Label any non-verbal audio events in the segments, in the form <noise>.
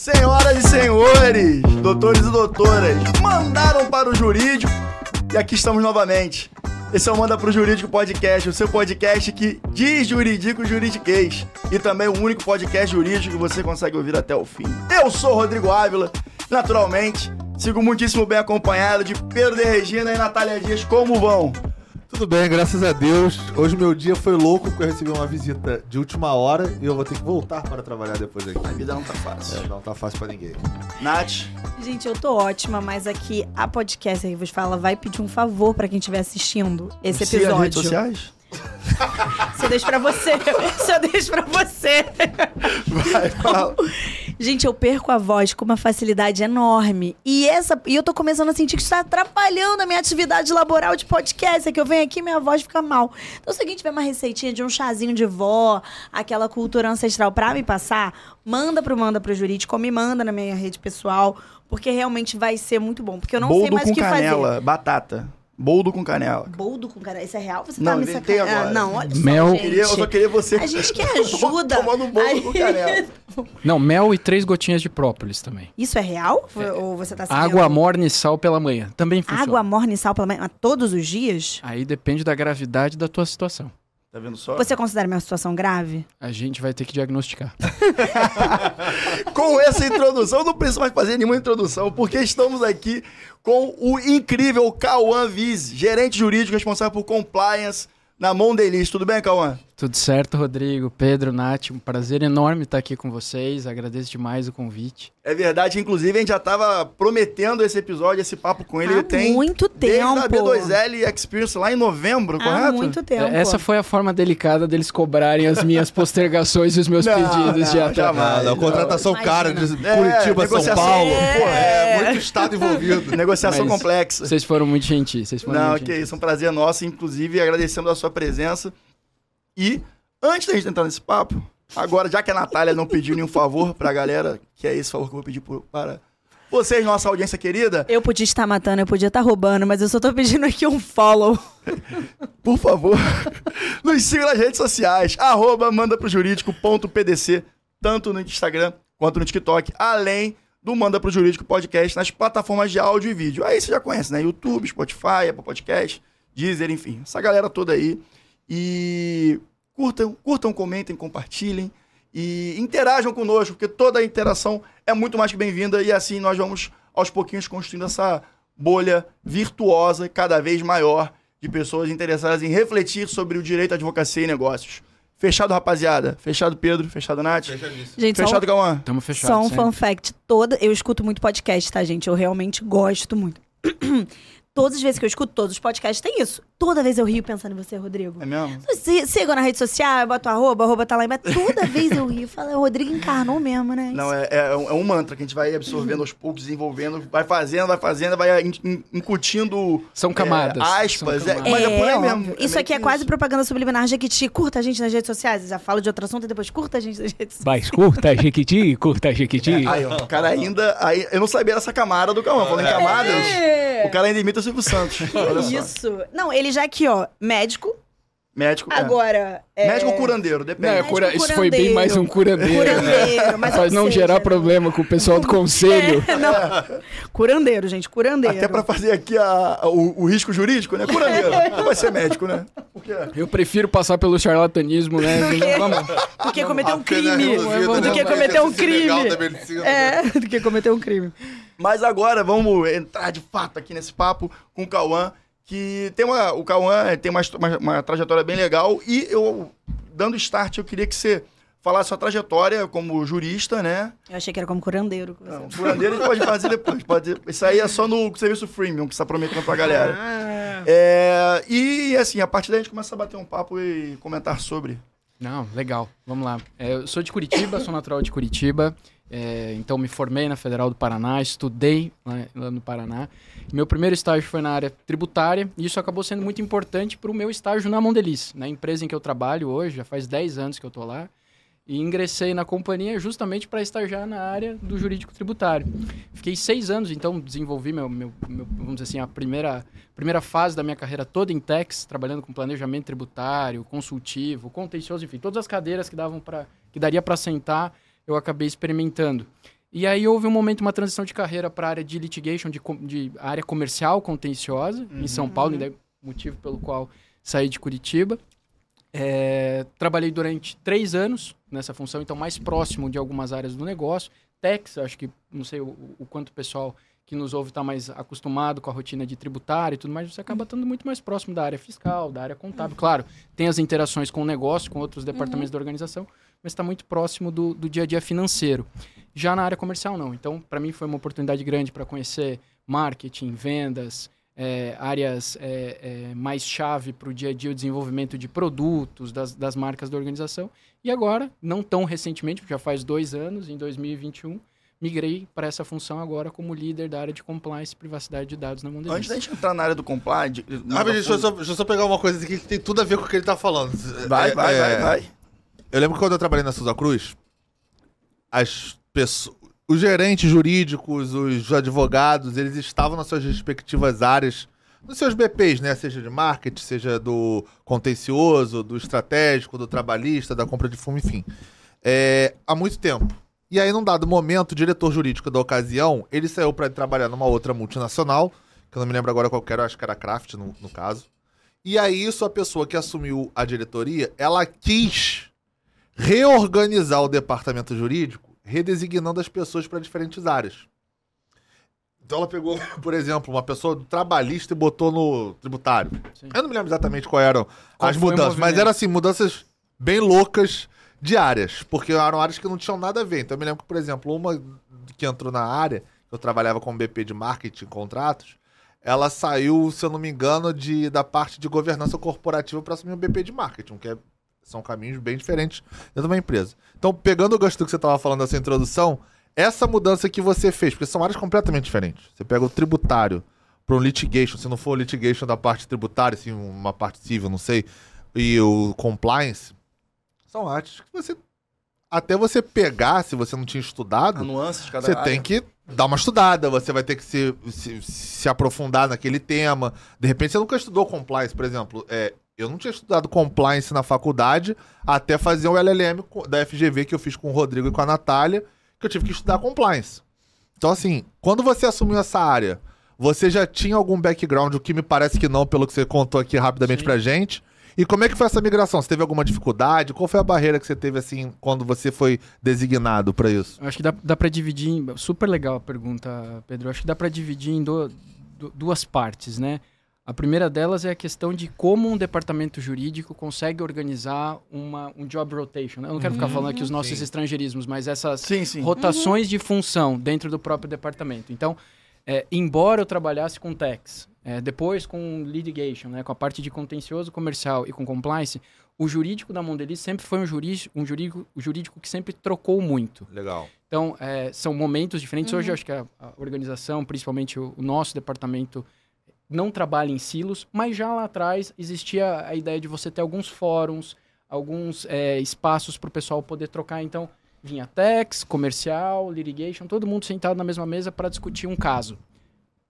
Senhoras e senhores, doutores e doutoras, mandaram para o jurídico e aqui estamos novamente. Esse é o Manda pro Jurídico Podcast, o seu podcast que diz juridico juridiquês e também o único podcast jurídico que você consegue ouvir até o fim. Eu sou Rodrigo Ávila, naturalmente, sigo muitíssimo bem acompanhado de Pedro de Regina e Natália Dias. Como vão? Tudo bem, graças a Deus. Hoje meu dia foi louco porque eu recebi uma visita de última hora e eu vou ter que voltar para trabalhar depois aqui. A vida não tá fácil. É, não tá fácil pra ninguém. Nath, Gente, eu tô ótima, mas aqui a podcast que vos fala vai pedir um favor pra quem estiver assistindo esse siga as redes episódio. sociais? Se eu deixo pra você. <laughs> Se eu deixo pra você. Vai, fala. Gente, eu perco a voz com uma facilidade enorme. E essa e eu tô começando a sentir que isso tá atrapalhando a minha atividade laboral de podcast. É que eu venho aqui e minha voz fica mal. Então, se alguém tiver uma receitinha de um chazinho de vó, aquela cultura ancestral pra me passar, manda pro Manda pro Jurídico, me manda na minha rede pessoal, porque realmente vai ser muito bom. Porque eu não sei Boldo mais com o que canela, fazer. batata. Boldo com canela. Boldo com cara. Isso é real? Você Não, tá me agora. Ah, não, olha só, Mel. gente. Queria- eu só queria você. A gente quer <laughs> ajuda. Tomando bolo Aí- com canela. Não, mel e três gotinhas de própolis também. Isso é real? Ou você tá seguindo? Água, morna e sal pela manhã. Também funciona. Água, morna e sal pela manhã, mas todos os dias? Aí depende da gravidade da tua situação. Tá vendo só? Você considera minha situação grave? A gente vai ter que diagnosticar. <laughs> Com essa introdução, não preciso mais fazer nenhuma introdução, porque estamos aqui com o incrível Cauã Viz, gerente jurídico responsável por compliance na Mondelez. Tudo bem, Cauã? Tudo certo, Rodrigo, Pedro, Nath. Um prazer enorme estar aqui com vocês. Agradeço demais o convite. É verdade, inclusive a gente já tava prometendo esse episódio, esse papo com ele. Há tem muito desde a tempo. B2L Experience lá em novembro, Há correto? muito tempo. É, Essa foi a forma delicada deles cobrarem as minhas <laughs> postergações e os meus Não, pedidos de não, atraso. jamais. Ah, não, contratação Imagina. cara de É, Curitiba, São negociação. Paulo. É. Pô, é muito estado envolvido. <laughs> Negociação Mas complexa. Vocês foram muito gentis. Vocês foram Não, muito que gentis. isso, é um prazer nosso, inclusive agradecemos a sua presença. E antes da gente entrar nesse papo, agora, já que a Natália não pediu nenhum favor pra galera, que é esse favor que eu vou pedir por- para vocês, nossa audiência querida, Eu podia estar matando, eu podia estar roubando, mas eu só tô pedindo aqui um follow. <laughs> por favor, nos sigam nas redes sociais, arroba manda pro jurídico.pdc, tanto no Instagram quanto no TikTok, além do Manda pro Jurídico Podcast nas plataformas de áudio e vídeo. Aí você já conhece, né? YouTube, Spotify, Apple Podcast, Deezer, enfim. Essa galera toda aí. E curtam, curtam, comentem, compartilhem e interajam conosco, porque toda a interação é muito mais que bem-vinda e assim nós vamos aos pouquinhos construindo essa bolha virtuosa cada vez maior de pessoas interessadas em refletir sobre o direito à advocacia e negócios. Fechado, rapaziada? Fechado, Pedro? Fechado, Nath? Gente, só um- Fechado, Cauã? Tamo fechados. Só um sempre. fun fact. Toda, eu escuto muito podcast, tá, gente? Eu realmente gosto muito. <clears throat> Todas as vezes que eu escuto, todos os podcasts tem isso. Toda vez eu rio pensando em você, Rodrigo. É mesmo? Se- Sigam na rede social, eu boto arroba, arroba tá lá embaixo. Toda <laughs> vez eu rio. Falo, o Rodrigo encarnou mesmo, né? Não, é, é, um- é um mantra que a gente vai absorvendo aos poucos, desenvolvendo, vai fazendo, vai fazendo, vai in- in- incutindo São camadas. é, aspas. São É, camadas. mas é por aí mesmo. É Isso aqui é que quase isso. propaganda subliminar. Jequiti, curta a gente nas redes sociais. Já falo de outro assunto e depois curta a gente nas redes sociais. Mas curta, Jequiti, curta, Jequiti. Aí, ó, o cara ainda. Aí, eu não sabia dessa camada do Cauã. Falando em camadas, É. o cara ainda imita o Silvio Santos. <laughs> Só. Isso. Não, ele já aqui, ó, médico. Médico. é. Agora. é, Médico ou curandeiro, Não, depende. é cura- Isso foi bem mais um curandeiro. né? Curandeiro, mas Pra não seja, gerar né? problema com o pessoal do conselho. <laughs> É, não. Curandeiro, gente, curandeiro. Até pra fazer aqui a- o, o risco jurídico, né? Curandeiro. Não vai ser médico, né? Por quê? Eu prefiro passar pelo charlatanismo, né? Vamos. Do que cometer um Pena crime. reduzida, Do né? que cometer um crime. É, do que cometer um crime. Mas agora vamos entrar de fato aqui nesse papo com o Cauã, que tem uma. O Cauã tem uma, uma, uma trajetória bem legal. E eu, dando start, eu queria que você falasse sua trajetória como jurista, né? Eu achei que era como curandeiro. Não, curandeiro a gente pode fazer depois. Pode, isso aí é só no serviço freemium que você está prometendo pra galera. Ah. É, e assim, a partir daí a gente começa a bater um papo e comentar sobre. Não, legal. Vamos lá. É, eu sou de Curitiba, sou natural de Curitiba. É, então me formei na Federal do Paraná, estudei lá, lá no Paraná. Meu primeiro estágio foi na área tributária e isso acabou sendo muito importante para o meu estágio na Mondeliz, na empresa em que eu trabalho hoje, já faz 10 anos que eu estou lá. E ingressei na companhia justamente para estagiar na área do jurídico tributário. Fiquei seis anos, então desenvolvi meu, meu, meu, vamos dizer assim, a primeira, primeira fase da minha carreira toda em techs, trabalhando com planejamento tributário, consultivo, contencioso, enfim, todas as cadeiras que davam para que daria para sentar, eu acabei experimentando. E aí houve um momento, uma transição de carreira para a área de litigation, de, de área comercial contenciosa, em São Paulo, e daí motivo pelo qual saí de Curitiba. É, trabalhei durante três anos nessa função, então mais próximo de algumas áreas do negócio. Tex, acho que, não sei o, o quanto o pessoal que nos ouve está mais acostumado com a rotina de tributário e tudo mais, você acaba estando muito mais próximo da área fiscal, da área contábil. Claro, tem as interações com o negócio, com outros departamentos da organização, mas está muito próximo do, do dia a dia financeiro. Já na área comercial, não. Então, para mim, foi uma oportunidade grande para conhecer marketing, vendas, é, áreas é, é, mais chave para o dia a dia, o desenvolvimento de produtos, das, das marcas da organização. E agora, não tão recentemente, já faz dois anos, em 2021, migrei para essa função agora como líder da área de compliance e privacidade de dados na Mondeliz. Antes da gente entrar na área do compliance... Ah, mas deixa, eu só, deixa eu só pegar uma coisa aqui que tem tudo a ver com o que ele tá falando. Vai, É, vai, é, vai, vai. Eu lembro que quando eu trabalhei na Souza Cruz, as pessoas, os gerentes jurídicos, os advogados, eles estavam nas suas respectivas áreas, nos seus BPs, né? Seja de marketing, seja do contencioso, do estratégico, do trabalhista, da compra de fumo, enfim. É, há muito tempo. E aí, num dado momento, o diretor jurídico da ocasião, ele saiu para trabalhar numa outra multinacional, que eu não me lembro agora qual era, acho que era Kraft no, no caso. E aí, isso, a pessoa que assumiu a diretoria, ela quis reorganizar o departamento jurídico, redesignando as pessoas para diferentes áreas. Então ela pegou, <laughs> por exemplo, uma pessoa do trabalhista e botou no tributário. Sim. Eu não me lembro exatamente quais eram Qual as mudanças, mas eram assim, mudanças bem loucas de áreas, porque eram áreas que não tinham nada a ver. Então eu me lembro que, por exemplo, uma que entrou na área, que eu trabalhava com BP de marketing contratos, ela saiu, se eu não me engano, de, da parte de governança corporativa para assumir o BP de marketing, que é- são caminhos bem diferentes dentro de uma empresa. Então, pegando o gancho do que você estava falando dessa introdução, essa mudança que você fez, porque são áreas completamente diferentes. Você pega o tributário para um litigation, se não for litigation da parte tributária, assim, uma parte civil, não sei, e o compliance, são áreas que você. Até você pegar, se você não tinha estudado, você área. tem que dar uma estudada, você vai ter que se, se, se aprofundar naquele tema. De repente, você nunca estudou compliance, por exemplo. É, eu não tinha estudado compliance na faculdade até fazer o LLM da FGV que eu fiz com o Rodrigo e com a Natália, que eu tive que estudar compliance. Então, assim, quando você assumiu essa área, você já tinha algum background, o que me parece que não, pelo que você contou aqui rapidamente Sim. pra gente. E como é que foi essa migração? Você teve alguma dificuldade? Qual foi a barreira que você teve, assim, quando você foi designado pra isso? Eu acho que dá, dá para dividir. Em, super legal a pergunta, Pedro. Eu acho que dá para dividir em do- du- duas partes, né? A primeira delas é a questão de como um departamento jurídico consegue organizar uma, um job rotation. né? Eu não quero ficar falando aqui os nossos Sim. estrangeirismos, mas essas Sim, sim. rotações de função dentro do próprio departamento. Então, é, embora eu trabalhasse com tax, é, depois com litigation, né, com a parte de contencioso comercial e com compliance, o jurídico da Mondeli sempre foi um jurídico, um jurídico, um jurídico que sempre trocou muito. Legal. Então, é, são momentos diferentes. Hoje, eu acho que a, a organização, principalmente o, o nosso departamento, não trabalha em silos, mas já lá atrás existia a ideia de você ter alguns fóruns, alguns é, espaços para o pessoal poder trocar. Então, vinha tax, comercial, litigation, todo mundo sentado na mesma mesa para discutir um caso.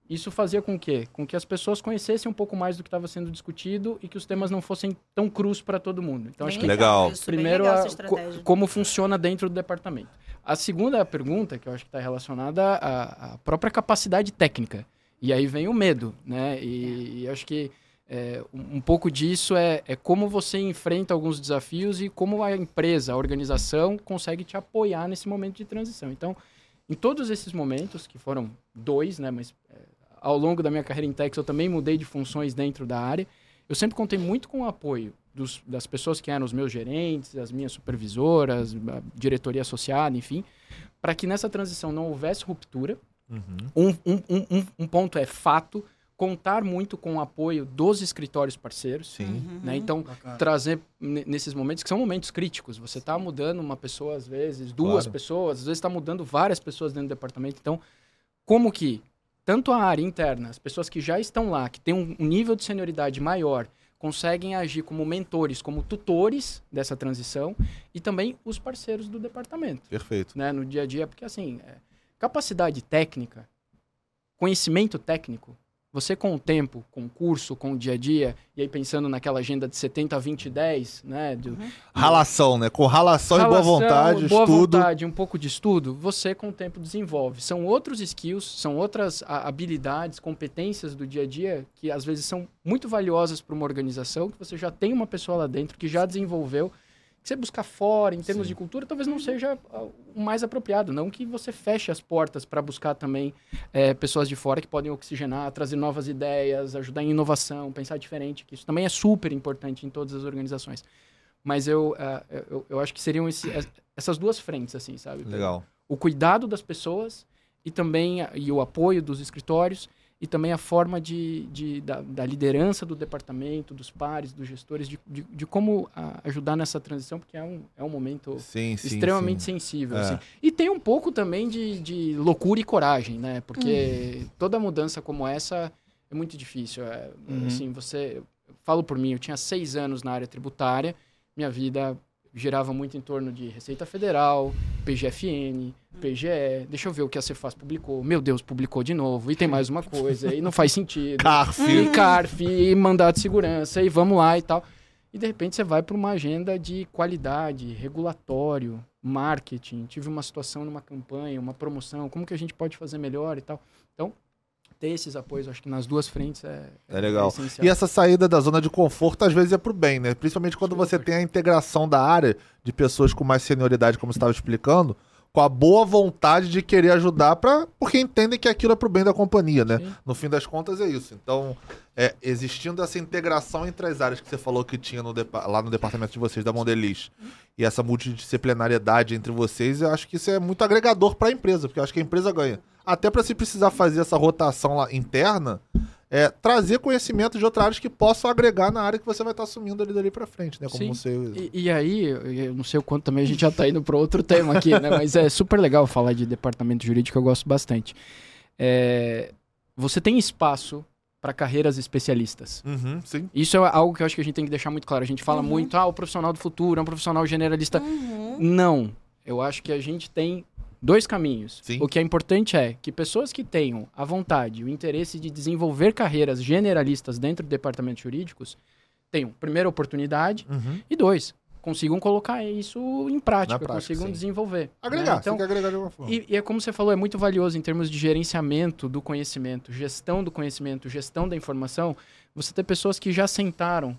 Isso fazia com que, com que as pessoas conhecessem um pouco mais do que estava sendo discutido e que os temas não fossem tão crus para todo mundo. Então, acho que Legal. Isso, bem Primeiro, legal a- como funciona dentro do departamento. A segunda pergunta, que eu acho que está relacionada à, à própria capacidade técnica. E aí vem o medo, né? E, e acho que é, um pouco disso é, é como você enfrenta alguns desafios e como a empresa, a organização, consegue te apoiar nesse momento de transição. Então, em todos esses momentos, que foram dois, né? Mas é, ao longo da minha carreira em Tex, eu também mudei de funções dentro da área. Eu sempre contei muito com o apoio dos- das pessoas que eram os meus gerentes, as minhas supervisoras, a diretoria associada, enfim, para que nessa transição não houvesse ruptura. Um, um- um- um- um ponto é fato, contar muito com o apoio dos escritórios parceiros. Sim. Né? Então, Bacana. trazer ne- nesses momentos que são momentos críticos. Você está mudando uma pessoa às vezes, duas Claro. pessoas, às vezes está mudando várias pessoas dentro do departamento. Então, como que tanto a área interna, as pessoas que já estão lá, que têm um, um nível de senioridade maior, conseguem agir como mentores, como tutores dessa transição e também os parceiros do departamento, Perfeito. né, no dia a dia, porque assim, é, capacidade técnica, conhecimento técnico, você com o tempo, com o curso, com o dia a dia, e aí pensando naquela agenda de 70, 20, 10, né? do- Ralação, né? Com ralação, e boa vontade, boa estudo. vontade, um pouco de estudo, você com o tempo desenvolve. São outros skills, são outras a- habilidades, competências do dia a dia que às vezes são muito valiosas para uma organização, que você já tem uma pessoa lá dentro que já desenvolveu. Que você buscar fora, em termos de cultura, talvez não seja o mais apropriado. Não que você feche as portas para buscar também eh, pessoas de fora que podem oxigenar, trazer novas ideias, ajudar em inovação, pensar diferente, que isso também é super importante em todas as organizações. Mas eu, ah, eu, eu acho que seriam esse- es- essas duas frentes, assim, sabe? Legal. O cuidado das pessoas e também e o apoio dos escritórios e também a forma de, de- da, da liderança do departamento, dos pares, dos gestores, de, de, de como ah, ajudar nessa transição, porque é um, é um momento Sim, sim. extremamente sim. sensível. É. assim. E tem um pouco também de, de loucura e coragem, né? Porque toda mudança como essa é muito difícil. É, Uhum. Assim, você. falo por mim, eu tinha seis anos na área tributária, minha vida girava muito em torno de Receita Federal, PGFN, PGE. Deixa eu ver o que a Cefaz publicou. Meu Deus, publicou de novo. E tem mais uma coisa, e não faz sentido <laughs> Carf. e CARF, e mandato de segurança, e vamos lá e tal. E de repente você vai para uma agenda de qualidade, regulatório, marketing. Tive uma situação numa campanha, uma promoção, como que a gente pode fazer melhor e tal. Então, ter esses apoios, acho que nas duas frentes é, É legal. essencial. E essa saída da zona de conforto às vezes é pro bem, né? Principalmente quando você tem a integração da área de pessoas com mais senioridade, como você estava explicando, com a boa vontade de querer ajudar, pra, porque entendem que aquilo é pro bem da companhia, né? Sim. No fim das contas é isso. Então, é, existindo essa integração entre as áreas que você falou que tinha no lá no departamento de vocês, da Mondeliz, e essa multidisciplinariedade entre vocês, eu acho que isso é muito agregador para a empresa, porque eu acho que a empresa ganha. Até para se precisar fazer essa rotação lá interna, é, trazer conhecimento de outras áreas que possam agregar na área que você vai estar assumindo ali dali para frente, né? Como Sim. você... E, e aí, eu eu não sei o quanto também a gente já tá indo para outro tema aqui, né? Mas é super legal falar de departamento jurídico, eu gosto bastante. É, você tem espaço para carreiras especialistas. Uhum, sim. Isso é algo que eu acho que a gente tem que deixar muito claro. A gente fala Uhum. muito, ah, o profissional do futuro é um profissional generalista. Uhum. Não. Eu acho que a gente tem dois caminhos. Sim. O que é importante é que pessoas que tenham a vontade, o interesse de desenvolver carreiras generalistas dentro do departamento jurídicos tenham, primeiro, oportunidade Uhum. e dois, consigam colocar isso em prática, prática, consigam sim. desenvolver. Agregar, né? Então, quer agregar de alguma forma. e, e é como você falou, é muito valioso em termos de gerenciamento do conhecimento, gestão do conhecimento, gestão da informação, você ter pessoas que já sentaram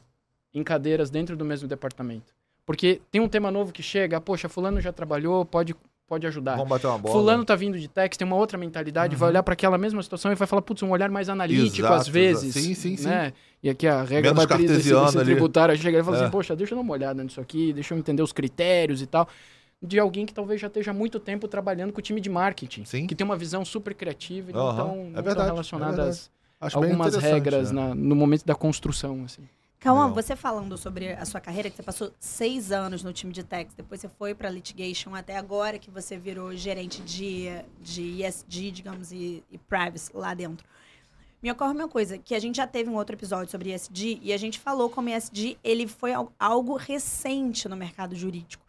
em cadeiras dentro do mesmo departamento. Porque tem um tema novo que chega, poxa, fulano já trabalhou, pode, pode ajudar. Vamos bater uma bola. Fulano tá vindo de Tex, tem uma outra mentalidade, vai olhar para aquela mesma situação e vai falar, putz, um olhar mais analítico Exato, às vezes. Sim, sim, sim. né? E aqui a regra Menos da ali. tributária chega e fala É. assim, poxa, deixa eu dar uma olhada nisso aqui, deixa eu entender os critérios e tal. De alguém que talvez já esteja muito tempo trabalhando com o time de marketing. Sim. Que tem uma visão super criativa e não Aham. tão, É não tão verdade, é relacionadas Acho a bem algumas regras né? na- no momento da construção, assim. Cauã, Legal. você falando sobre a sua carreira, que você passou seis anos no time de tax, depois você foi para litigation, até agora que você virou gerente de, de ESG, digamos, e, e privacy lá dentro. Me ocorre uma coisa, que a gente já teve um outro episódio sobre ESG e a gente falou como ESG ele foi al- algo recente no mercado jurídico.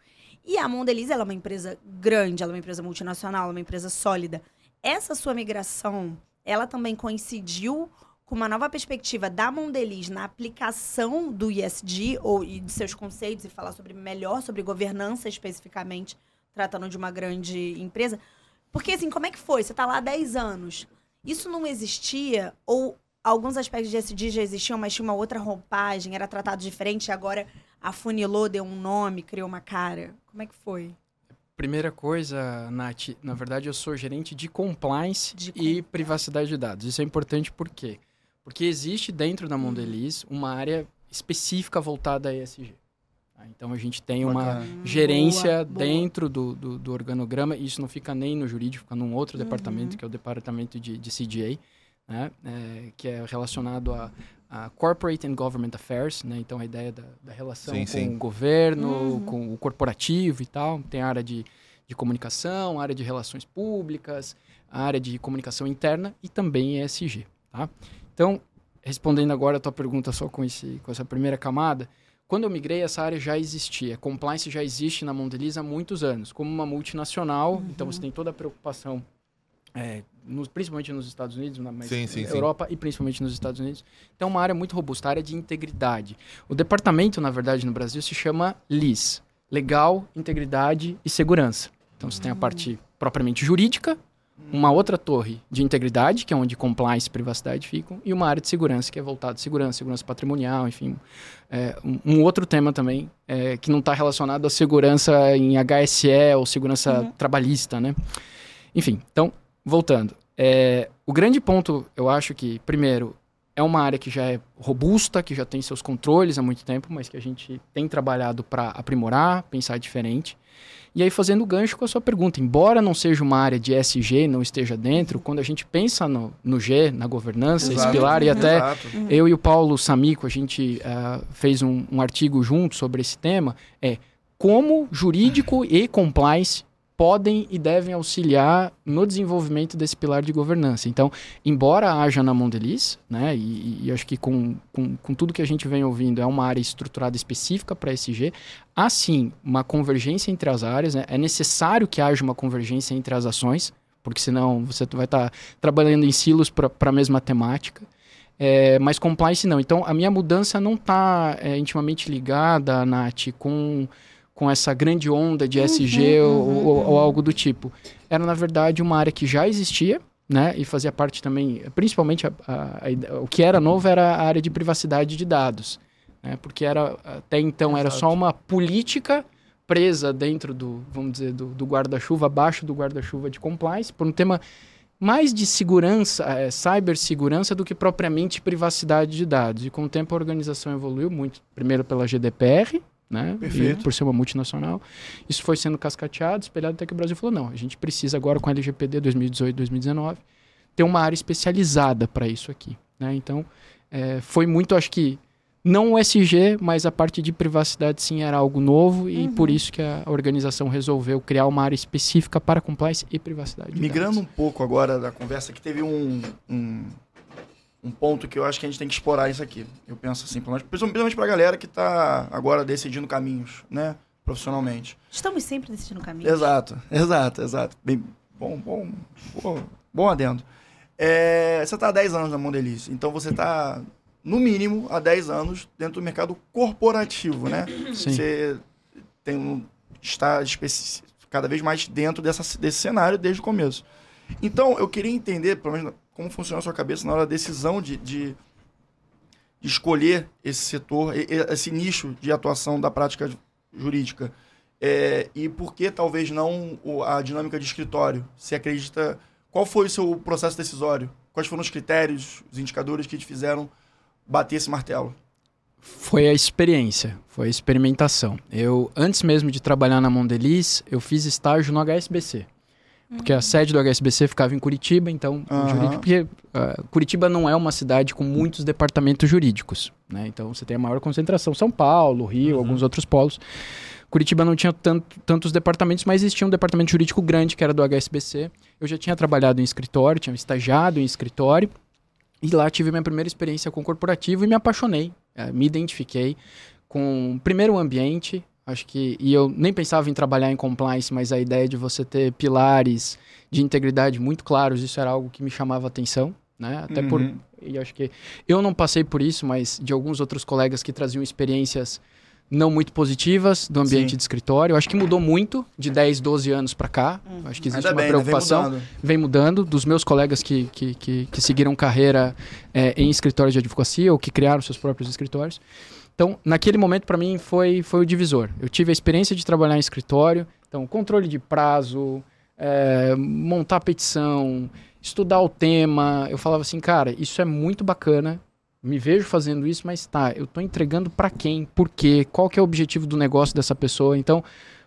E a Mondeliz, ela é uma empresa grande, ela é uma empresa multinacional, ela é uma empresa sólida. Essa sua migração, ela também coincidiu com uma nova perspectiva da Mondeliz na aplicação do ISD ou e de seus conceitos e falar sobre melhor sobre governança especificamente, tratando de uma grande empresa. Porque assim, como é que foi? Você está lá há 10 anos. Isso não existia ou alguns aspectos de ISD já existiam, mas tinha uma outra roupagem, era tratado diferente e agora afunilou, deu um nome, criou uma cara. Como é que foi? Primeira coisa, Nath, na verdade eu sou gerente de compliance De e privacidade de dados. Isso é importante por quê? Porque existe dentro da Mondeliz uma área específica voltada a ESG. tá? Então a gente tem uma Bacana. gerência Boa, boa. dentro do, do, do organograma, e isso não fica nem no jurídico, fica num outro Uhum. departamento, que é o departamento de, de CGA, né? É, que é relacionado a, a Corporate and Government Affairs, né? então a ideia da, da relação Sim, com sim. o governo, Uhum. com o corporativo e tal, tem a área de, de comunicação, a área de relações públicas, a área de comunicação interna e também ESG. Tá? Então, respondendo agora a tua pergunta só com, esse, com essa primeira camada, quando eu migrei, essa área já existia. Compliance já existe na Mondeliz há muitos anos. Como uma multinacional, então você tem toda a preocupação é, nos- principalmente nos Estados Unidos, na mas Sim, sim, na sim. Europa e principalmente nos Estados Unidos. Então, é uma área muito robusta, área de integridade. O departamento, na verdade, no Brasil se chama LIS Legal, Integridade e Segurança. Então, você tem a parte propriamente jurídica, uma outra torre de integridade, que é onde compliance e privacidade ficam, e uma área de segurança, que é voltada à segurança, segurança patrimonial, enfim. É, um, um outro tema também, é, que não está relacionado à segurança em HSE ou segurança trabalhista, né? Enfim, então, voltando. É, o grande ponto, eu acho que, primeiro, é uma área que já é robusta, que já tem seus controles há muito tempo, mas que a gente tem trabalhado para aprimorar, pensar diferente. E aí, fazendo gancho com a sua pergunta, embora não seja uma área de SG, não esteja dentro, quando a gente pensa no, no G, na governança, esse Exato. pilar, e até Exato. eu e o Paulo Samico, a gente ah, fez um, um artigo junto sobre esse tema, é como jurídico e compliance podem e devem auxiliar no desenvolvimento desse pilar de governança. Então, embora haja na Mondelez, né, e, e acho que com, com, com tudo que a gente vem ouvindo, é uma área estruturada específica para SG, há sim uma convergência entre as áreas, né, é necessário que haja uma convergência entre as ações, porque senão você vai estar trabalhando em silos para a mesma temática. É, mas compliance não. Então, a minha mudança não está intimamente ligada, Nath, com, com essa grande onda de SG ou, ou- ou algo do tipo. Era, na verdade, uma área que já existia, né? E fazia parte também, principalmente, a- a- a o que era novo era a área de privacidade de dados. Né? Porque era, até então era só uma política presa dentro do, vamos dizer, do, do guarda-chuva, abaixo do guarda-chuva de compliance, por um tema mais de segurança, é, cibersegurança do que propriamente privacidade de dados. E com o tempo a organização evoluiu muito, primeiro pela GDPR, né? Perfeito. E por ser uma multinacional. Isso foi sendo cascateado, espelhado até que o Brasil falou: não, a gente precisa agora com a LGPD 2018-2019 ter uma área especializada para isso aqui. Né? Então, é, foi muito, acho que, não o SG, mas a parte de privacidade sim era algo novo e por isso que a organização resolveu criar uma área específica para compliance e privacidade. de Migrando um pouco agora da conversa, que teve um, um, um ponto que eu acho que a gente tem que explorar isso aqui. Eu penso assim, pelo menos- principalmente pra galera que tá agora decidindo caminhos, né? Profissionalmente. Estamos sempre decidindo caminho. Exato, exato, exato. Bem, bom, bom, bom, bom adendo. É, você tá há 10 anos na Mondeliz, então você tá, no mínimo, há 10 anos dentro do mercado corporativo, né? Sim. Você tem um, está cada vez mais dentro dessa, desse cenário desde o começo. Então, eu queria entender, pelo menos, como funciona a sua cabeça na hora da decisão de, de, de escolher esse setor, esse nicho de atuação da prática jurídica. É, e por que talvez não a dinâmica de escritório? Se acredita. Qual foi o seu processo decisório? Quais foram os critérios, os indicadores que te fizeram bater esse martelo? Foi a experiência, foi a experimentação. Eu, antes mesmo de trabalhar na Mondeliz, eu fiz estágio no HSBC. Porque a sede do HSBC ficava em Curitiba, então, o Aham. jurídico, porque ah, Curitiba não é uma cidade com muitos departamentos jurídicos, né? Então, você tem a maior concentração, São Paulo, Rio, alguns outros polos. Curitiba não tinha tanto- tantos departamentos, mas existia um departamento jurídico grande, que era do HSBC. Eu já tinha trabalhado em escritório, tinha estagiado em escritório, e lá tive minha primeira experiência com corporativo e me apaixonei, eh, me identifiquei com primeiro o ambiente, acho que e eu nem pensava em trabalhar em compliance, mas a ideia de você ter pilares de integridade muito claros, isso era algo que me chamava atenção, né? Até por Uhum. e acho que eu não passei por isso, mas de alguns outros colegas que traziam experiências não muito positivas do ambiente Sim. de escritório. Eu acho que mudou muito de 10, 12 anos para cá. Acho que existe Ainda uma bem, né? Vem preocupação mudando. vem mudando dos meus colegas que, que, que, que seguiram carreira é, em escritórios de advocacia ou que criaram seus próprios escritórios. Então, naquele momento, para mim, foi, foi o divisor. Eu tive a experiência de trabalhar em escritório, então, controle de prazo, é, montar petição, estudar o tema. Eu falava assim, cara, isso é muito bacana, me vejo fazendo isso, mas tá, eu tô entregando para quem, por quê, qual que é o objetivo do negócio dessa pessoa. Então,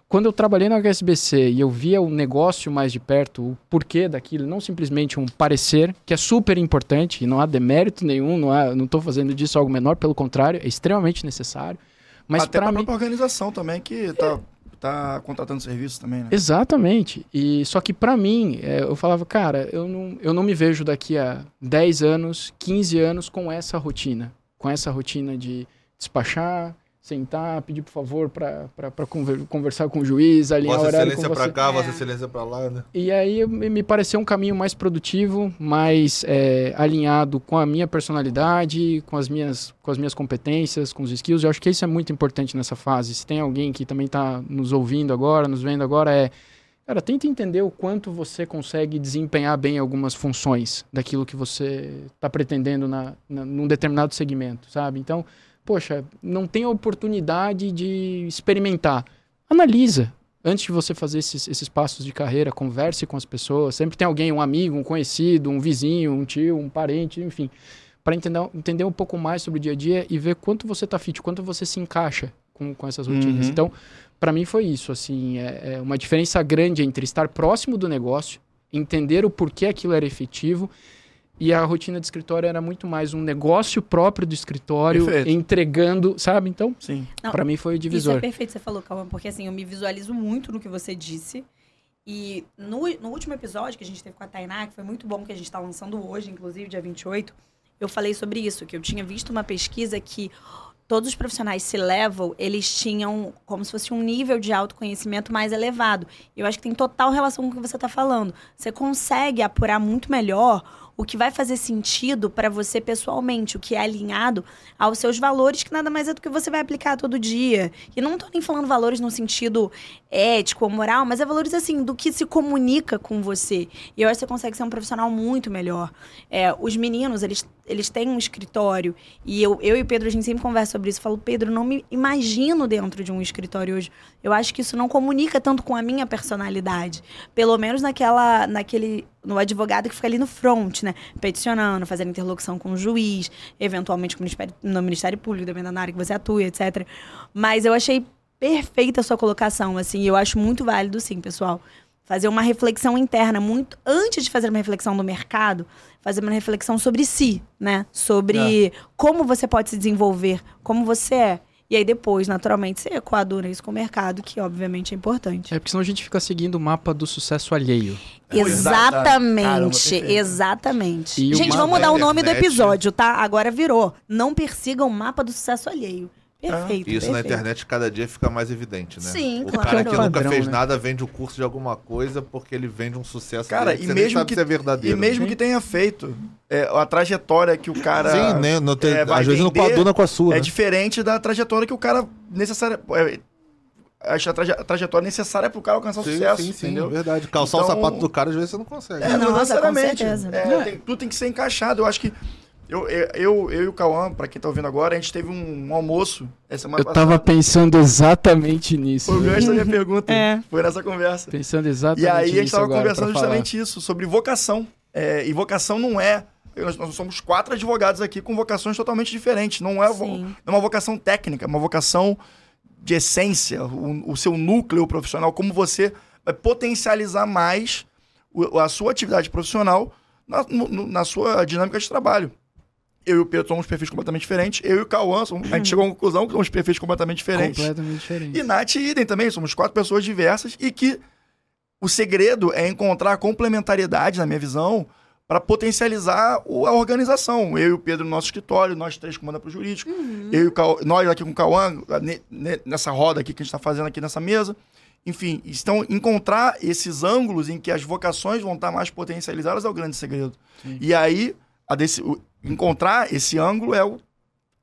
quando eu trabalhei no HSBC e eu via o negócio mais de perto, o porquê daquilo, não simplesmente um parecer, que é super importante e não há demérito nenhum, não, estou fazendo disso algo menor, pelo contrário, é extremamente necessário. Mas Até para mim, própria organização também, que tá, tá contratando serviço também, né? Exatamente. E só que pra mim, é, eu falava, cara, eu não, eu não me vejo daqui a 10 anos, 15 anos com essa rotina, com essa rotina de despachar, sentar, pedir por favor para conversar com o juiz, alinhar Vossa horário com Excelência você. pra cá, Vossa É. Excelência pra lá, né? E aí me me pareceu um caminho mais produtivo, mais é, alinhado com a minha personalidade, com as minhas, com as minhas competências, com os skills. Eu acho que isso é muito importante nessa fase. Se tem alguém que também está nos ouvindo agora, nos vendo agora, é. Cara, tenta entender o quanto você consegue desempenhar bem algumas funções daquilo que você está pretendendo na, na, num determinado segmento, sabe? Então, poxa, não tem a oportunidade de experimentar. Analisa, antes de você fazer esses, esses passos de carreira, converse com as pessoas. Sempre tem alguém, um amigo, um conhecido, um vizinho, um tio, um parente, enfim, para entender, entender um pouco mais sobre o dia a dia e ver quanto você tá fit, quanto você se encaixa com, com essas rotinas. Uhum. Então, para mim foi isso, assim, é, é uma diferença grande entre estar próximo do negócio, entender o porquê aquilo era efetivo e a rotina de escritório era muito mais um negócio próprio do escritório, Perfeito. entregando, sabe? Então, Sim. Para mim foi o Isso é divisor. perfeito, você falou, Calma, porque assim, eu me visualizo muito no que você disse. E no, no último episódio que a gente teve com a Tainá, que foi muito bom, que a gente está lançando hoje, inclusive, dia 28, eu falei sobre isso, que eu tinha visto uma pesquisa que todos os profissionais se level, eles tinham como se fosse um nível de autoconhecimento mais elevado. E eu acho que tem total relação com o que você está falando. Você consegue apurar muito melhor o que vai fazer sentido para você pessoalmente, o que é alinhado aos seus valores, que nada mais é do que você vai aplicar todo dia. E não tô nem falando valores no sentido ético ou moral, mas é valores assim, do que se comunica com você. E eu acho que você consegue ser um profissional muito melhor. É, os meninos, eles, eles têm um escritório, e eu, eu e o Pedro, a gente sempre conversa sobre isso. Eu falo, Pedro, não me imagino dentro de um escritório hoje. Eu acho que isso não comunica tanto com a minha personalidade. Pelo menos naquela, naquele, no advogado que fica ali no front, né? Peticionando, fazendo interlocução com o juiz, eventualmente com o Ministério, no Ministério Público, dependendo da área que você atua, etc. Mas eu achei perfeita a sua colocação, assim, e eu acho muito válido, sim, pessoal. Fazer uma reflexão interna, muito antes de fazer uma reflexão do mercado, fazer uma reflexão sobre si, né? Sobre como você pode se desenvolver, como você é. E aí depois, naturalmente, você coaduna isso com o mercado, que obviamente é importante. É porque senão a gente fica seguindo o mapa do sucesso alheio. Exatamente, Caramba, exatamente. E Gente, vamos mudar da o nome do episódio, tá? Agora virou. Não persigam o mapa do sucesso alheio. Perfeito. Isso na perfeito. internet cada dia fica mais evidente, né? Sim, o claro. cara que nunca Padrão, fez né? nada vende o curso de alguma coisa porque ele vende um sucesso Cara, dele, e você nem mesmo sabe que- é verdadeiro. E mesmo Sim. que tenha feito, é, a trajetória que o cara. Sim, né? No te- é, vai às vezes não coaduna com a sua. É né? diferente da trajetória que o cara necessária. É, acho a, traje- a trajetória necessária pro cara alcançar o Sim, sucesso, sim, sim, entendeu? verdade. Calçar o Então- sapato do cara, às vezes você não consegue. É, não Nossa, necessariamente. com certeza. É, tem- tudo tem que ser encaixado. Eu acho que. Eu, eu, eu, eu e o Cauã, pra quem tá ouvindo agora, a gente teve um, um almoço essa semana Eu tava pensando exatamente nisso. Foi o gancho da minha pergunta. É. Foi nessa conversa. Pensando exatamente E aí a gente nisso tava conversando pra falar. justamente isso, sobre vocação. É, e vocação não é. Nós, nós somos quatro advogados aqui com vocações totalmente diferentes. Não é, vo- não é uma vocação técnica, é uma vocação de essência, o, o seu núcleo profissional, como você vai potencializar mais o- a sua atividade profissional na, no- na sua dinâmica de trabalho. Eu e o Pedro somos perfis completamente diferentes. Eu e o Cauã, somos- a gente <clears throat> chegou à conclusão que somos perfis completamente diferentes. Completamente diferente. E Nath e Idem também, somos quatro pessoas diversas e que o segredo é encontrar complementariedade, na minha visão, para potencializar a organização. Eu e o Pedro no nosso escritório, nós três comanda para o jurídico, eu e o Cau- nós aqui com o Cauã, ne- ne- nessa roda aqui que a gente está fazendo aqui nessa mesa. Enfim, então encontrar esses ângulos em que as vocações vão estar mais potencializadas é o grande segredo. E aí, o- encontrar esse ângulo é o,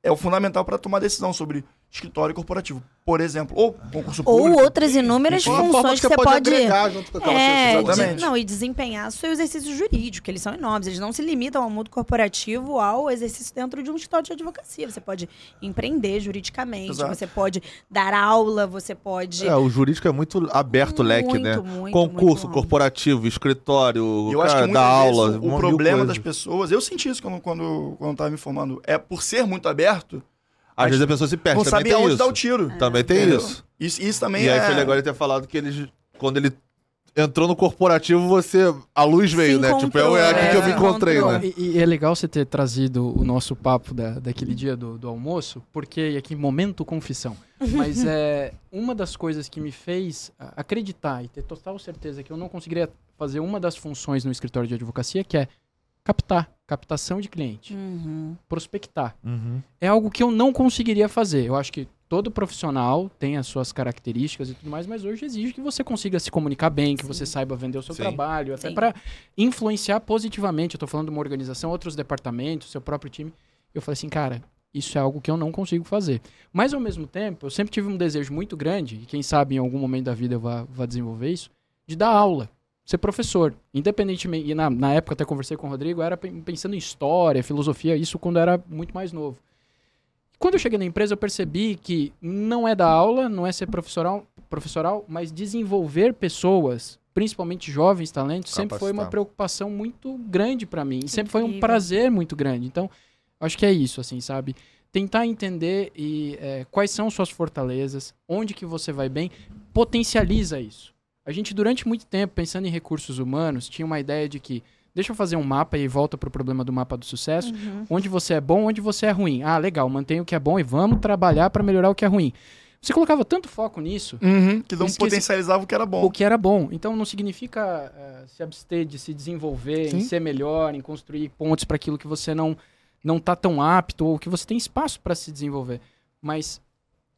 é o fundamental para tomar decisão sobre escritório corporativo, por exemplo, ou concurso Ou público. outras inúmeras funções que você pode. junto com aquela É, de- Exatamente. não, e desempenhar seu exercício jurídico, que eles são enormes. Eles não se limitam ao mundo corporativo, ao exercício dentro de um escritório de advocacia. Você pode empreender juridicamente, Exato. você pode dar aula, você pode. É, o jurídico é muito aberto o leque, Muito, né? muito, Concurso, muito corporativo, escritório, eu acho que cara, vezes aula. o, problema das pessoas, eu senti isso quando, quando, quando eu tava me informando, é por ser muito aberto, Às vezes a pessoa se perde. não Também sabe tem aonde isso. dar o tiro. Também tem Entendeu? isso. Isso, isso também E aí é... foi legal ele ter falado que eles, quando ele entrou no corporativo, você. A luz veio, né? Tipo, é, é aqui que eu me é, encontrei, encontrou. né? E, e é legal você ter trazido o nosso papo da, daquele dia do, do almoço, porque e aqui, momento confissão. Mas é <laughs> uma das coisas que me fez acreditar e ter total certeza que eu não conseguiria fazer uma das funções no escritório de advocacia, que é captar, captação de cliente, Uhum. prospectar. Uhum. É algo que eu não conseguiria fazer. Eu acho que todo profissional tem as suas características e tudo mais, mas hoje exige que você consiga se comunicar bem, que você saiba vender o seu Sim. trabalho, até Sim. para influenciar positivamente. Eu tô falando de uma organização, outros departamentos, seu próprio time. Eu falei assim, cara, isso é algo que eu não consigo fazer. Mas ao mesmo tempo, eu sempre tive um desejo muito grande, e quem sabe em algum momento da vida eu vá, vá desenvolver isso, de dar aula, ser professor. Independentemente, e na, na época até conversei com o Rodrigo, era pen- pensando em história, filosofia, isso quando eu era muito mais novo. Quando eu cheguei na empresa, eu percebi que não é dar aula, não é ser professoral, professoral mas desenvolver pessoas, principalmente jovens talentos, sempre foi uma Capacitar. preocupação muito grande para mim. E sempre foi um prazer muito grande. Então, acho que é isso, assim, sabe? Tentar entender e, é, quais são suas fortalezas, onde que você vai bem, potencializa isso. A gente, durante muito tempo, pensando em recursos humanos, tinha uma ideia de que, deixa eu fazer um mapa e volta pro problema do mapa do sucesso, Uhum. onde você é bom, onde você é ruim. Ah, legal, mantém o que é bom e vamos trabalhar para melhorar o que é ruim. Você colocava tanto foco nisso, Uhum, que não potencializava o que era bom. o que era bom. Então não significa eh, se abster de se desenvolver, em Sim. ser melhor, em construir pontes para aquilo que você não não tá tão apto ou que você tem espaço para se desenvolver. Mas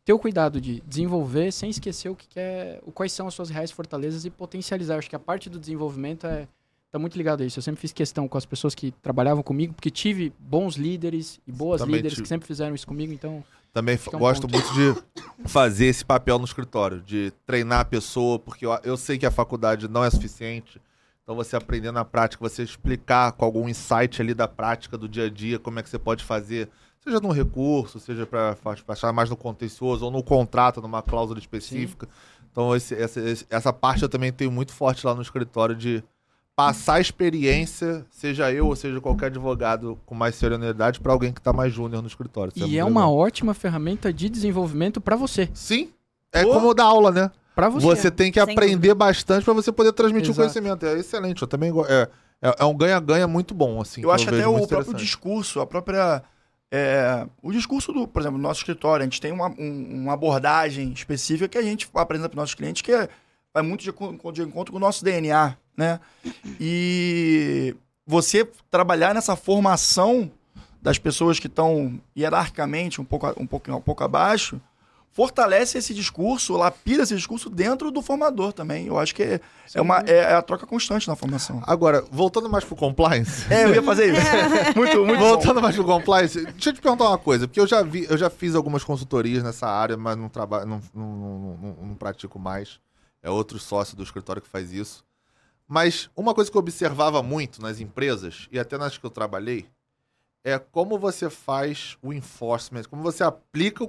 ter o cuidado de desenvolver sem esquecer o que que é, o quais são as suas reais fortalezas e potencializar. Acho que a parte do desenvolvimento é tá muito ligado a isso. Eu sempre fiz questão com as pessoas que trabalhavam comigo, porque tive bons líderes e boas Também líderes tive. que sempre fizeram isso comigo, então Também um gosto ponto. muito de fazer esse papel no escritório, de treinar a pessoa, porque eu, eu sei que a faculdade não é suficiente. Então você aprender na prática, você explicar com algum insight ali da prática do dia a dia, como é que você pode fazer, seja num recurso, seja para achar mais no contencioso ou no contrato, numa cláusula específica. Então esse- essa, essa parte eu também tenho muito forte lá no escritório de passar a experiência, seja eu ou seja qualquer advogado com mais serenidade, para alguém que está mais júnior no escritório. Isso e muito é uma legal. ótima ferramenta de desenvolvimento para você, Sim. É Pô. como dar aula, né? para você. Você tem que Sem aprender bastante para você poder transmitir Exato. o conhecimento. É excelente. Eu também é, é, é um ganha-ganha muito bom, assim. Eu acho até vejo o próprio discurso, a própria. É, o discurso do, por exemplo, do nosso escritório, a gente tem uma, um- uma abordagem específica que a gente apresenta para os nossos clientes que é, vai muito de, de encontro com o nosso DNA, né? E você trabalhar nessa formação das pessoas que estão hierarquicamente um pouco, um pouco, um pouco abaixo, fortalece esse discurso, lapida esse discurso dentro do formador também. Eu acho que é, é uma, é, é a troca constante na formação. Agora, voltando mais pro compliance. É, eu ia fazer isso. <laughs> muito, muito bom. Voltando mais pro compliance, deixa eu te perguntar uma coisa, porque eu já vi, eu já fiz algumas consultorias nessa área, mas não trabalho, não, não, não, não- pratico mais. É outro sócio do escritório que faz isso. Mas uma coisa que eu observava muito nas empresas, e até nas que eu trabalhei, é como você faz o enforcement, como você aplica o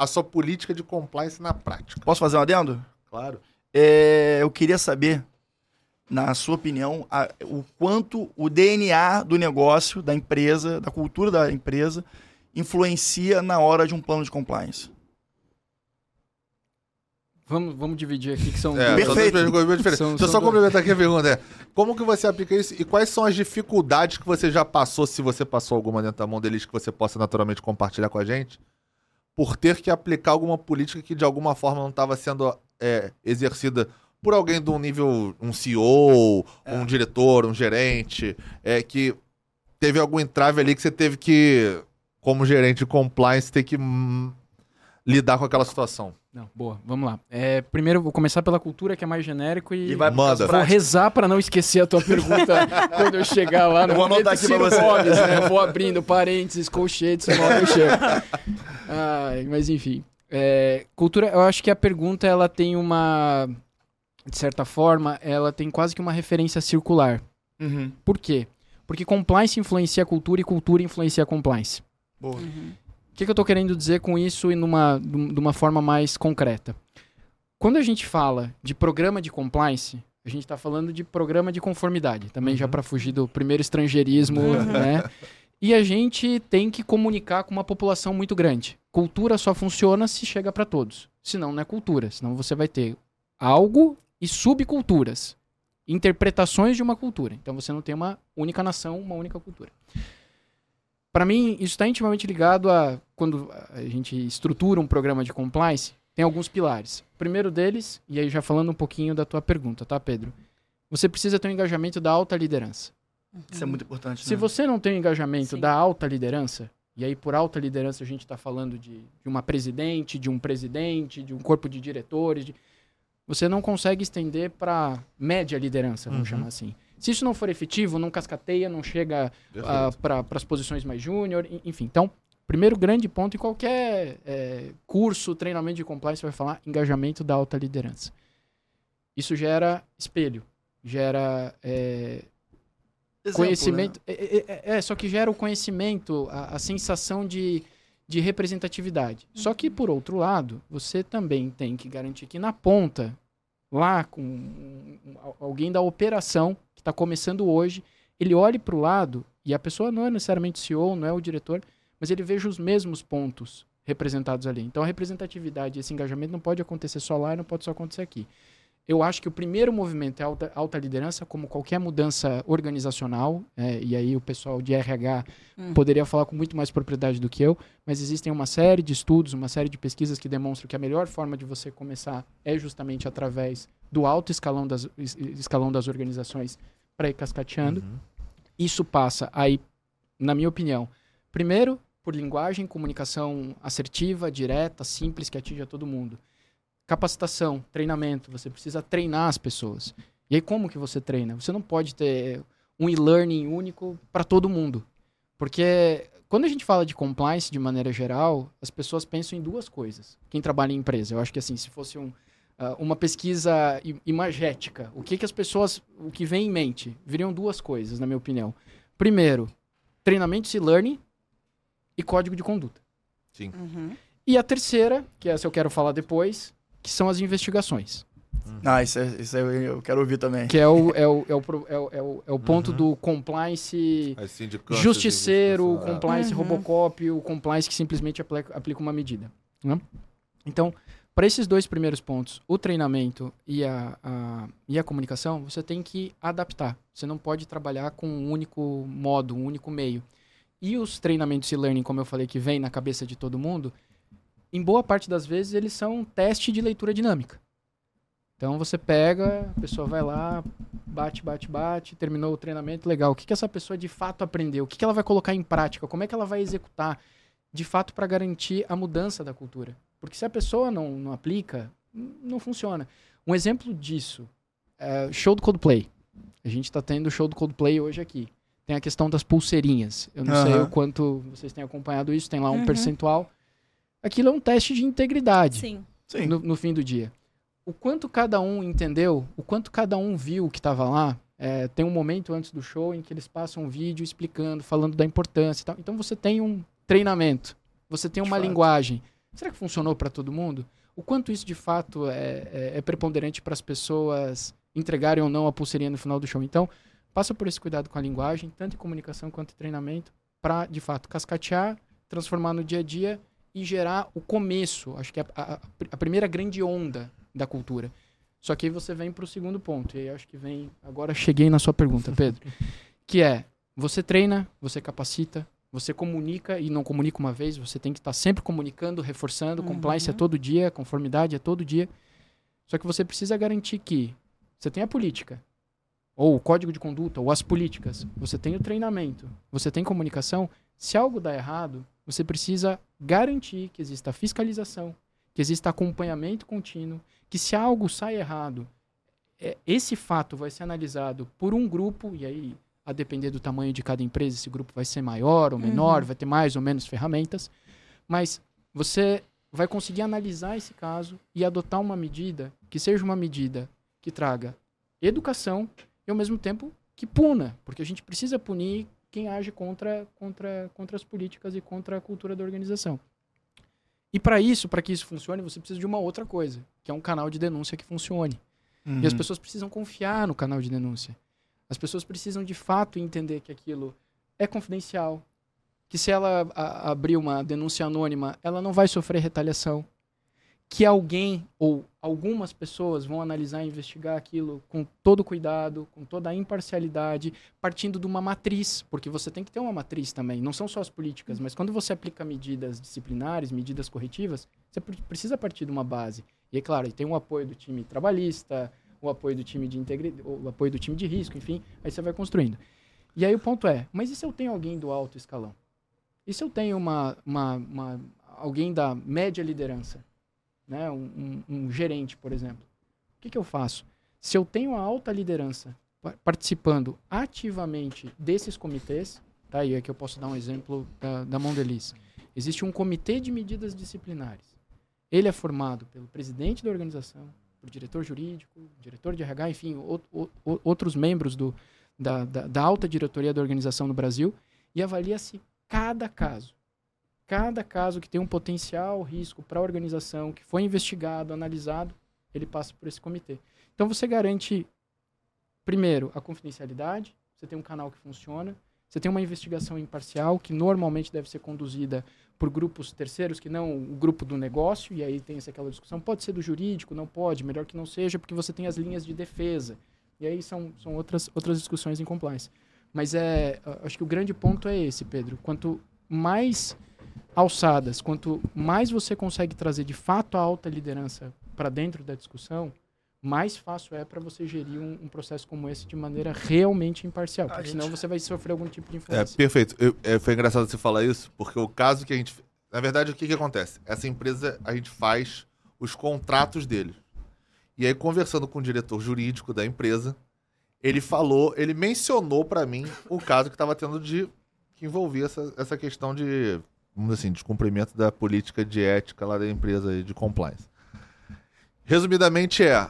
a sua política de compliance na prática. Posso fazer um adendo? Claro. É, eu queria saber, na sua opinião, a- o quanto o DNA do negócio, da empresa, da cultura da empresa, influencia na hora de um plano de compliance. Vamos, vamos dividir aqui, que são É, Perfeito. são. São- Deixa eu só duas- complementar aqui a pergunta. É, como que você aplica isso e quais são as dificuldades que você já passou, se você passou alguma dentro da mão deles, que você possa naturalmente compartilhar com a gente, por ter que aplicar alguma política que de alguma forma não estava sendo é, exercida por alguém de um nível, um CEO, É. um diretor, um gerente, é, que teve algum entrave ali que você teve que, como gerente de compliance, ter que hum, lidar com aquela situação. Não, boa, vamos lá. É, primeiro vou começar pela cultura, que é mais genérico, e, E vai Manda. vou rezar pra não esquecer a tua pergunta <laughs> quando eu chegar lá no Eu vou anotar aqui você. Né? Vou abrindo parênteses, colchetes, eu chego. Ai, mas enfim. É, cultura, eu acho que a pergunta ela tem uma. De certa forma, ela tem quase que uma referência circular. Uhum. Por quê? Porque compliance influencia a cultura e cultura influencia a compliance. Boa. O que, que eu tô querendo dizer com isso e numa, de uma forma mais concreta? Quando a gente fala de programa de compliance, a gente está falando de programa de conformidade, também já Uhum. para fugir do primeiro estrangeirismo, né? E a gente tem que comunicar com uma população muito grande. Cultura só funciona se chega para todos. Senão não é cultura, senão você vai ter algo e subculturas, interpretações de uma cultura. Então você não tem uma única nação, uma única cultura. Para mim, isso está intimamente ligado a quando a gente estrutura um programa de compliance, tem alguns pilares. O primeiro deles, e aí já falando um pouquinho da tua pergunta, tá, Pedro? Você precisa ter um engajamento da alta liderança. Isso é muito importante. Se né? você não tem o engajamento Sim. da alta liderança, e aí por alta liderança a gente está falando de, de uma presidente, de um presidente, de um corpo de diretores, de- você não consegue estender para média liderança, vamos Uhum. chamar assim. Se isso não for efetivo, não cascateia, não chega Perfeito. para as posições mais júnior, en- enfim. Então, primeiro grande ponto em qualquer é, curso, treinamento de compliance, vai falar engajamento da alta liderança. Isso gera espelho, gera é, Exemplo, conhecimento. né? É, é- é, só que gera o conhecimento, a, a sensação de, de representatividade. Só que, por outro lado, você também tem que garantir que na ponta, lá com alguém da operação que está começando hoje, ele olhe para o lado e a pessoa não é necessariamente CEO, não é o diretor, mas ele veja os mesmos pontos representados ali. Então a representatividade, esse engajamento não pode acontecer só lá e não pode só acontecer aqui. Eu acho que o primeiro movimento é alta, alta liderança, como qualquer mudança organizacional, é, e aí o pessoal de RH Hum. poderia falar com muito mais propriedade do que eu, mas existem uma série de estudos, uma série de pesquisas que demonstram que a melhor forma de você começar é justamente através do alto escalão das, es- escalão das organizações para ir cascateando. Uhum. Isso passa aí, na minha opinião, primeiro por linguagem, comunicação assertiva, direta, simples, que atinja todo mundo. Capacitação, treinamento, você precisa treinar as pessoas. E aí como que você treina? Você não pode ter um e-learning único para todo mundo. Porque quando a gente fala de compliance de maneira geral, as pessoas pensam em duas coisas. Quem trabalha em empresa, eu acho que assim, se fosse um, ah, uma pesquisa imagética, o que que as pessoas, o que vem em mente, viriam duas coisas, na minha opinião. Primeiro, treinamento e learning e código de conduta. Uhum. E a terceira, que essa eu quero falar depois, que são as investigações. Ah, isso, é, isso é- eu quero ouvir também. Que é o, é o, é o, é o, é o, é o ponto Uhum. do compliance justiceiro, o compliance Uhum. Robocop, o compliance que simplesmente aplica, aplica uma medida. né? Então, para esses dois primeiros pontos, o treinamento e a, a- e a comunicação, você tem que adaptar. Você não pode trabalhar com um único modo, um único meio. E os treinamentos e learning, como eu falei, que vem na cabeça de todo mundo, em boa parte das vezes eles são um teste de leitura dinâmica. Então você pega, a pessoa vai lá, bate, bate, bate, terminou o treinamento, legal. O que, que essa pessoa de fato aprendeu? O que, que ela vai colocar em prática? Como é que ela vai executar de fato para garantir a mudança da cultura? Porque se a pessoa não, não aplica, não funciona. Um exemplo disso é show do Coldplay. A gente está tendo o show do Coldplay hoje aqui. Tem a questão das pulseirinhas. Eu não sei Aham. o quanto vocês têm acompanhado isso, tem lá um Uhum. percentual. Aquilo é um teste de integridade Sim. Sim. no, no fim do dia. O quanto cada um entendeu, o quanto cada um viu o que estava lá. é, tem um momento antes do show em que eles passam um vídeo explicando, falando da importância e tal. Então você tem um treinamento, você tem De uma fato. linguagem. Será que funcionou para todo mundo? O quanto isso de fato é, é- é preponderante para as pessoas entregarem ou não a pulseirinha no final do show? Então, passa por esse cuidado com a linguagem, tanto em comunicação quanto em treinamento, para de fato cascatear, transformar no dia a dia e gerar o começo, acho que é a, a- a primeira grande onda da cultura. Só que aí você vem para o segundo ponto, e aí acho que vem. Agora cheguei na sua pergunta, Pedro. <laughs> que é: você treina, você capacita, você comunica e não comunica uma vez, você tem que estar sempre comunicando, reforçando. Uhum. Compliance é todo dia, conformidade é todo dia. Só que você precisa garantir que você tem a política, ou o código de conduta, ou as políticas, você tem o treinamento, você tem comunicação. Se algo dá errado, você precisa garantir que exista fiscalização, que exista acompanhamento contínuo, que se algo sai errado, é, esse fato vai ser analisado por um grupo, e aí, a depender do tamanho de cada empresa, esse grupo vai ser maior ou menor, Uhum. vai ter mais ou menos ferramentas, mas você vai conseguir analisar esse caso e adotar uma medida que seja uma medida que traga educação e, ao mesmo tempo, que puna, porque a gente precisa punir quem age contra, contra, contra as políticas e contra a cultura da organização. E para isso, para que isso funcione, você precisa de uma outra coisa, que é um canal de denúncia que funcione. Uhum. E as pessoas precisam confiar no canal de denúncia. As pessoas precisam de fato entender que aquilo é confidencial, que se ela a- abrir uma denúncia anônima, ela não vai sofrer retaliação, que alguém ou algumas pessoas vão analisar e investigar aquilo com todo cuidado, com toda a imparcialidade, partindo de uma matriz, porque você tem que ter uma matriz também, não são só as políticas, mas quando você aplica medidas disciplinares, medidas corretivas, você pre- precisa partir de uma base. E é claro, tem o apoio do time trabalhista, o apoio do time de integridade, o apoio do time de risco, enfim, aí você vai construindo. E aí o ponto é, mas e se eu tenho alguém do alto escalão? E se eu tenho uma, uma, uma- alguém da média liderança, né? um, um- um gerente, por exemplo, o que, que eu faço? Se eu tenho a alta liderança pa- participando ativamente desses comitês, tá? E aqui eu posso dar um exemplo da, da Mondelez. Existe um comitê de medidas disciplinares. Ele é formado pelo presidente da organização, por diretor jurídico, diretor de RH, enfim, o- o- o- outros membros do, da, da, da alta diretoria da organização no Brasil e avalia-se cada caso. Cada caso que tem um potencial risco para a organização, que foi investigado, analisado, ele passa por esse comitê. Então você garante, primeiro, a confidencialidade, você tem um canal que funciona, você tem uma investigação imparcial, que normalmente deve ser conduzida por grupos terceiros, que não o grupo do negócio, e aí tem essa aquela discussão, pode ser do jurídico, não pode, melhor que não seja, porque você tem as linhas de defesa. E aí são, são outras, outras discussões em compliance. Mas é, acho que o grande ponto é esse, Pedro. Quanto mais alçadas, quanto mais você consegue trazer de fato a alta liderança para dentro da discussão, mais fácil é para você gerir um, um processo como esse de maneira realmente imparcial. Porque gente- senão você vai sofrer algum tipo de É, influência. perfeito. Eu- é, foi engraçado você falar isso, porque o caso que a gente. Na verdade, o que, que acontece? Essa empresa, a gente faz os contratos deles. E aí, conversando com o diretor jurídico da empresa, ele falou, ele mencionou pra mim o caso que estava tendo de. Que envolvia essa, essa questão de. vamos dizer assim, descumprimento da política de ética lá da empresa de compliance. Resumidamente é.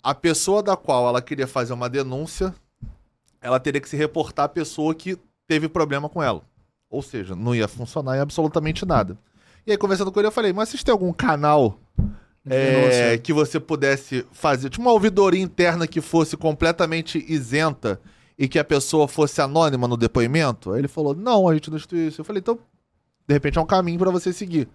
A pessoa da qual ela queria fazer uma denúncia ela teria que se reportar à pessoa que teve problema com ela. Ou seja, não ia funcionar em absolutamente nada. E aí, conversando com ele, eu falei, mas vocês têm algum canal é, que você pudesse fazer? Tipo uma ouvidoria interna que fosse completamente isenta e que a pessoa fosse anônima no depoimento? Aí ele falou, não, a gente não instituiu isso. Eu falei, então, de repente é um caminho pra você seguir.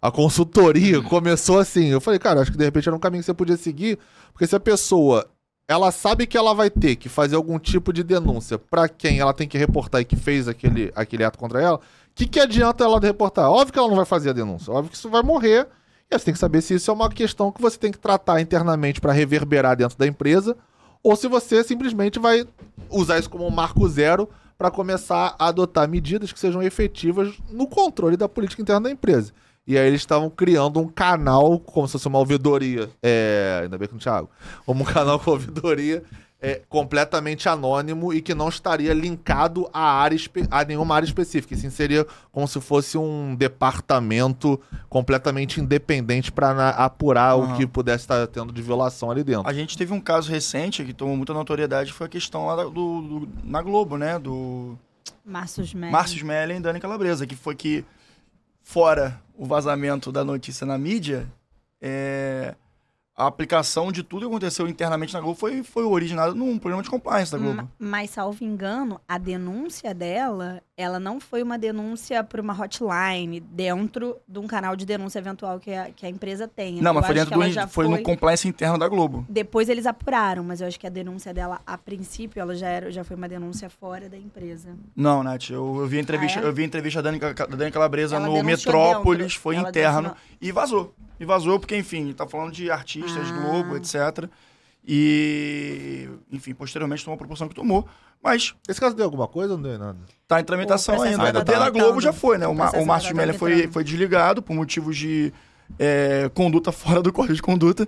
A consultoria começou assim. Eu falei, cara, acho que de repente era um caminho que você podia seguir, porque se a pessoa ela sabe que ela vai ter que fazer algum tipo de denúncia pra quem ela tem que reportar e que fez aquele, aquele ato contra ela, o que, que adianta ela reportar? Óbvio que ela não vai fazer a denúncia, óbvio que isso vai morrer. E você tem que saber se isso é uma questão que você tem que tratar internamente pra reverberar dentro da empresa, ou se você simplesmente vai usar isso como um marco zero pra começar a adotar medidas que sejam efetivas no controle da política interna da empresa. E aí eles estavam criando um canal, como se fosse uma ouvidoria. É, ainda bem que não tinha água. Como um canal com ouvidoria é, completamente anônimo e que não estaria linkado a, área a nenhuma área específica. E sim seria como se fosse um departamento completamente independente para apurar o Aham. que pudesse estar tendo de violação ali dentro. A gente teve um caso recente que tomou muita notoriedade, foi a questão lá do, do- na Globo, né? Do Márcio Smelling. Márcio e Dani Calabresa, que foi que, fora o vazamento da notícia na mídia, é, a aplicação de tudo que aconteceu internamente na Globo foi, foi originado num programa de compliance da Globo. Ma- Mas, salvo engano, a denúncia dela, ela não foi uma denúncia por uma hotline dentro de um canal de denúncia eventual que a, que a empresa tenha. Não, mas Eu foi acho dentro do. já Foi, no compliance interno da Globo. Depois eles apuraram, mas eu acho que a denúncia dela, a princípio, ela já, era, já foi uma denúncia fora da empresa. Não, Nath, eu, eu vi a entrevista, Ah, é? eu vi entrevista da Dani, da Dani Calabresa Ela no Metrópolis, dentro. foi Ela interno, denunciou- e vazou. E vazou porque, enfim, tá falando de artistas, Ah. Globo, etc. E, enfim, posteriormente tomou a proporção que tomou, mas Esse caso deu alguma coisa ou não deu nada? tá em tramitação ainda. ainda Até tá na Globo já foi, né? O, O Ma- processo o Márcio tá Smelling foi, foi desligado por motivos de é, conduta <laughs> fora do código de conduta.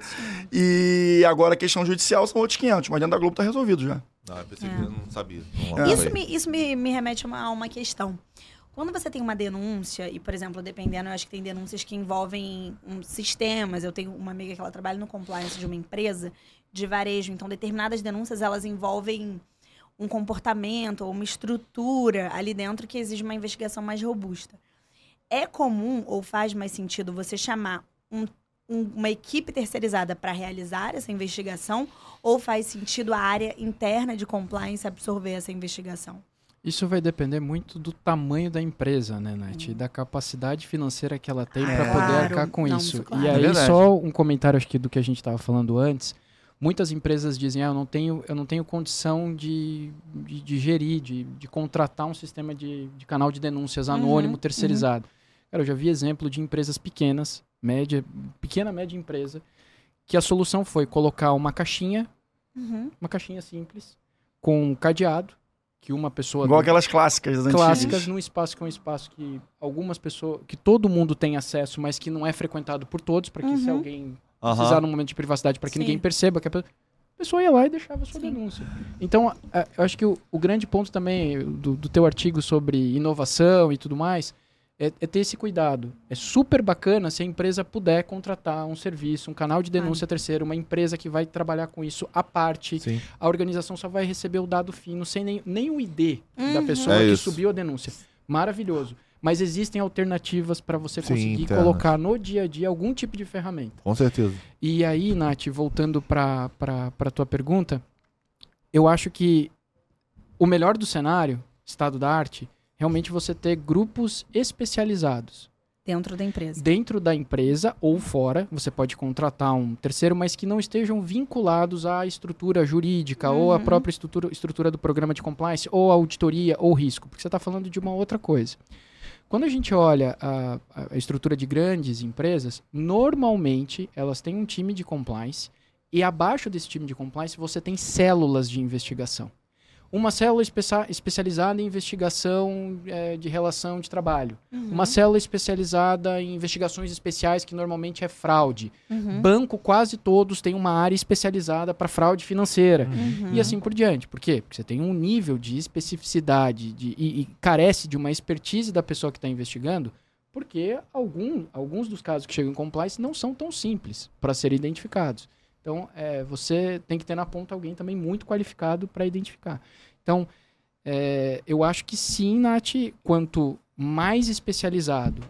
E agora a questão judicial são outros 500, mas dentro da Globo tá resolvido já. Não, eu pensei É. que eu não sabia. Não É. Isso, me, isso me, me remete a uma, a uma questão. Quando você tem uma denúncia, e, por exemplo, dependendo, eu acho que tem denúncias que envolvem um, sistemas. Eu tenho uma amiga que ela trabalha no compliance de uma empresa de varejo. Então, determinadas denúncias, elas envolvem um comportamento ou uma estrutura ali dentro que exige uma investigação mais robusta. É comum ou faz mais sentido você chamar um- um- uma equipe terceirizada para realizar essa investigação ou faz sentido a área interna de compliance absorver essa investigação? Isso vai depender muito do tamanho da empresa, né, Nath? E da capacidade financeira que ela tem para É. poder Claro. arcar com Não, isso. isso claro. E É aí, verdade. só um comentário acho que do que a gente estava falando antes. Muitas empresas dizem, ah, eu não tenho, eu não tenho condição de, de, de gerir, de, de contratar um sistema de, de canal de denúncias Uhum, anônimo, uhum. terceirizado. Cara, eu já vi exemplo de empresas pequenas, média, pequena, média empresa, que a solução foi colocar uma caixinha Uhum. uma caixinha simples com um cadeado que uma pessoa Igual do- aquelas clássicas das clássicas antigas. num espaço que é um espaço que algumas pessoas, que todo mundo tem acesso, mas que não é frequentado por todos, para que se Uhum. alguém Aham. precisar num momento de privacidade, para que Sim. ninguém perceba que a pessoa, a pessoa ia lá e deixava a sua Sim. denúncia. Então, eu acho que o, o grande ponto também do, do teu artigo sobre inovação e tudo mais é, é ter esse cuidado. É super bacana se a empresa puder contratar um serviço, um canal de denúncia terceiro, uma empresa que vai trabalhar com isso à parte. Sim. A organização só vai receber o dado fino, sem nem, nem o ID da Uhum. pessoa É que isso. subiu a denúncia. Maravilhoso. Mas existem alternativas para você Sim, conseguir internas. colocar no dia a dia algum tipo de ferramenta. Com certeza. E aí, Nath, voltando para a tua pergunta, eu acho que o melhor do cenário, estado da arte, realmente você ter grupos especializados Dentro da empresa. dentro da empresa ou fora. Você pode contratar um terceiro, mas que não estejam vinculados à estrutura jurídica ou à Uhum. própria estrutura, estrutura do programa de compliance ou auditoria ou risco, porque você está falando de uma outra coisa. Quando a gente olha a, a estrutura de grandes empresas, normalmente elas têm um time de compliance e abaixo desse time de compliance você tem células de investigação. Uma célula especia- especializada em investigação eh, de relação de trabalho. Uhum. Uma célula especializada em investigações especiais, que normalmente é fraude. Uhum. Banco, quase todos têm uma área especializada para fraude financeira. Uhum. E assim por diante. Por quê? Porque você tem um nível de especificidade de, e, e carece de uma expertise da pessoa que está investigando, porque algum, alguns dos casos que chegam em compliance não são tão simples para serem identificados. Então, é, você tem que ter na ponta alguém também muito qualificado para identificar. Então, é, eu acho que sim, Nath, quanto mais especializado,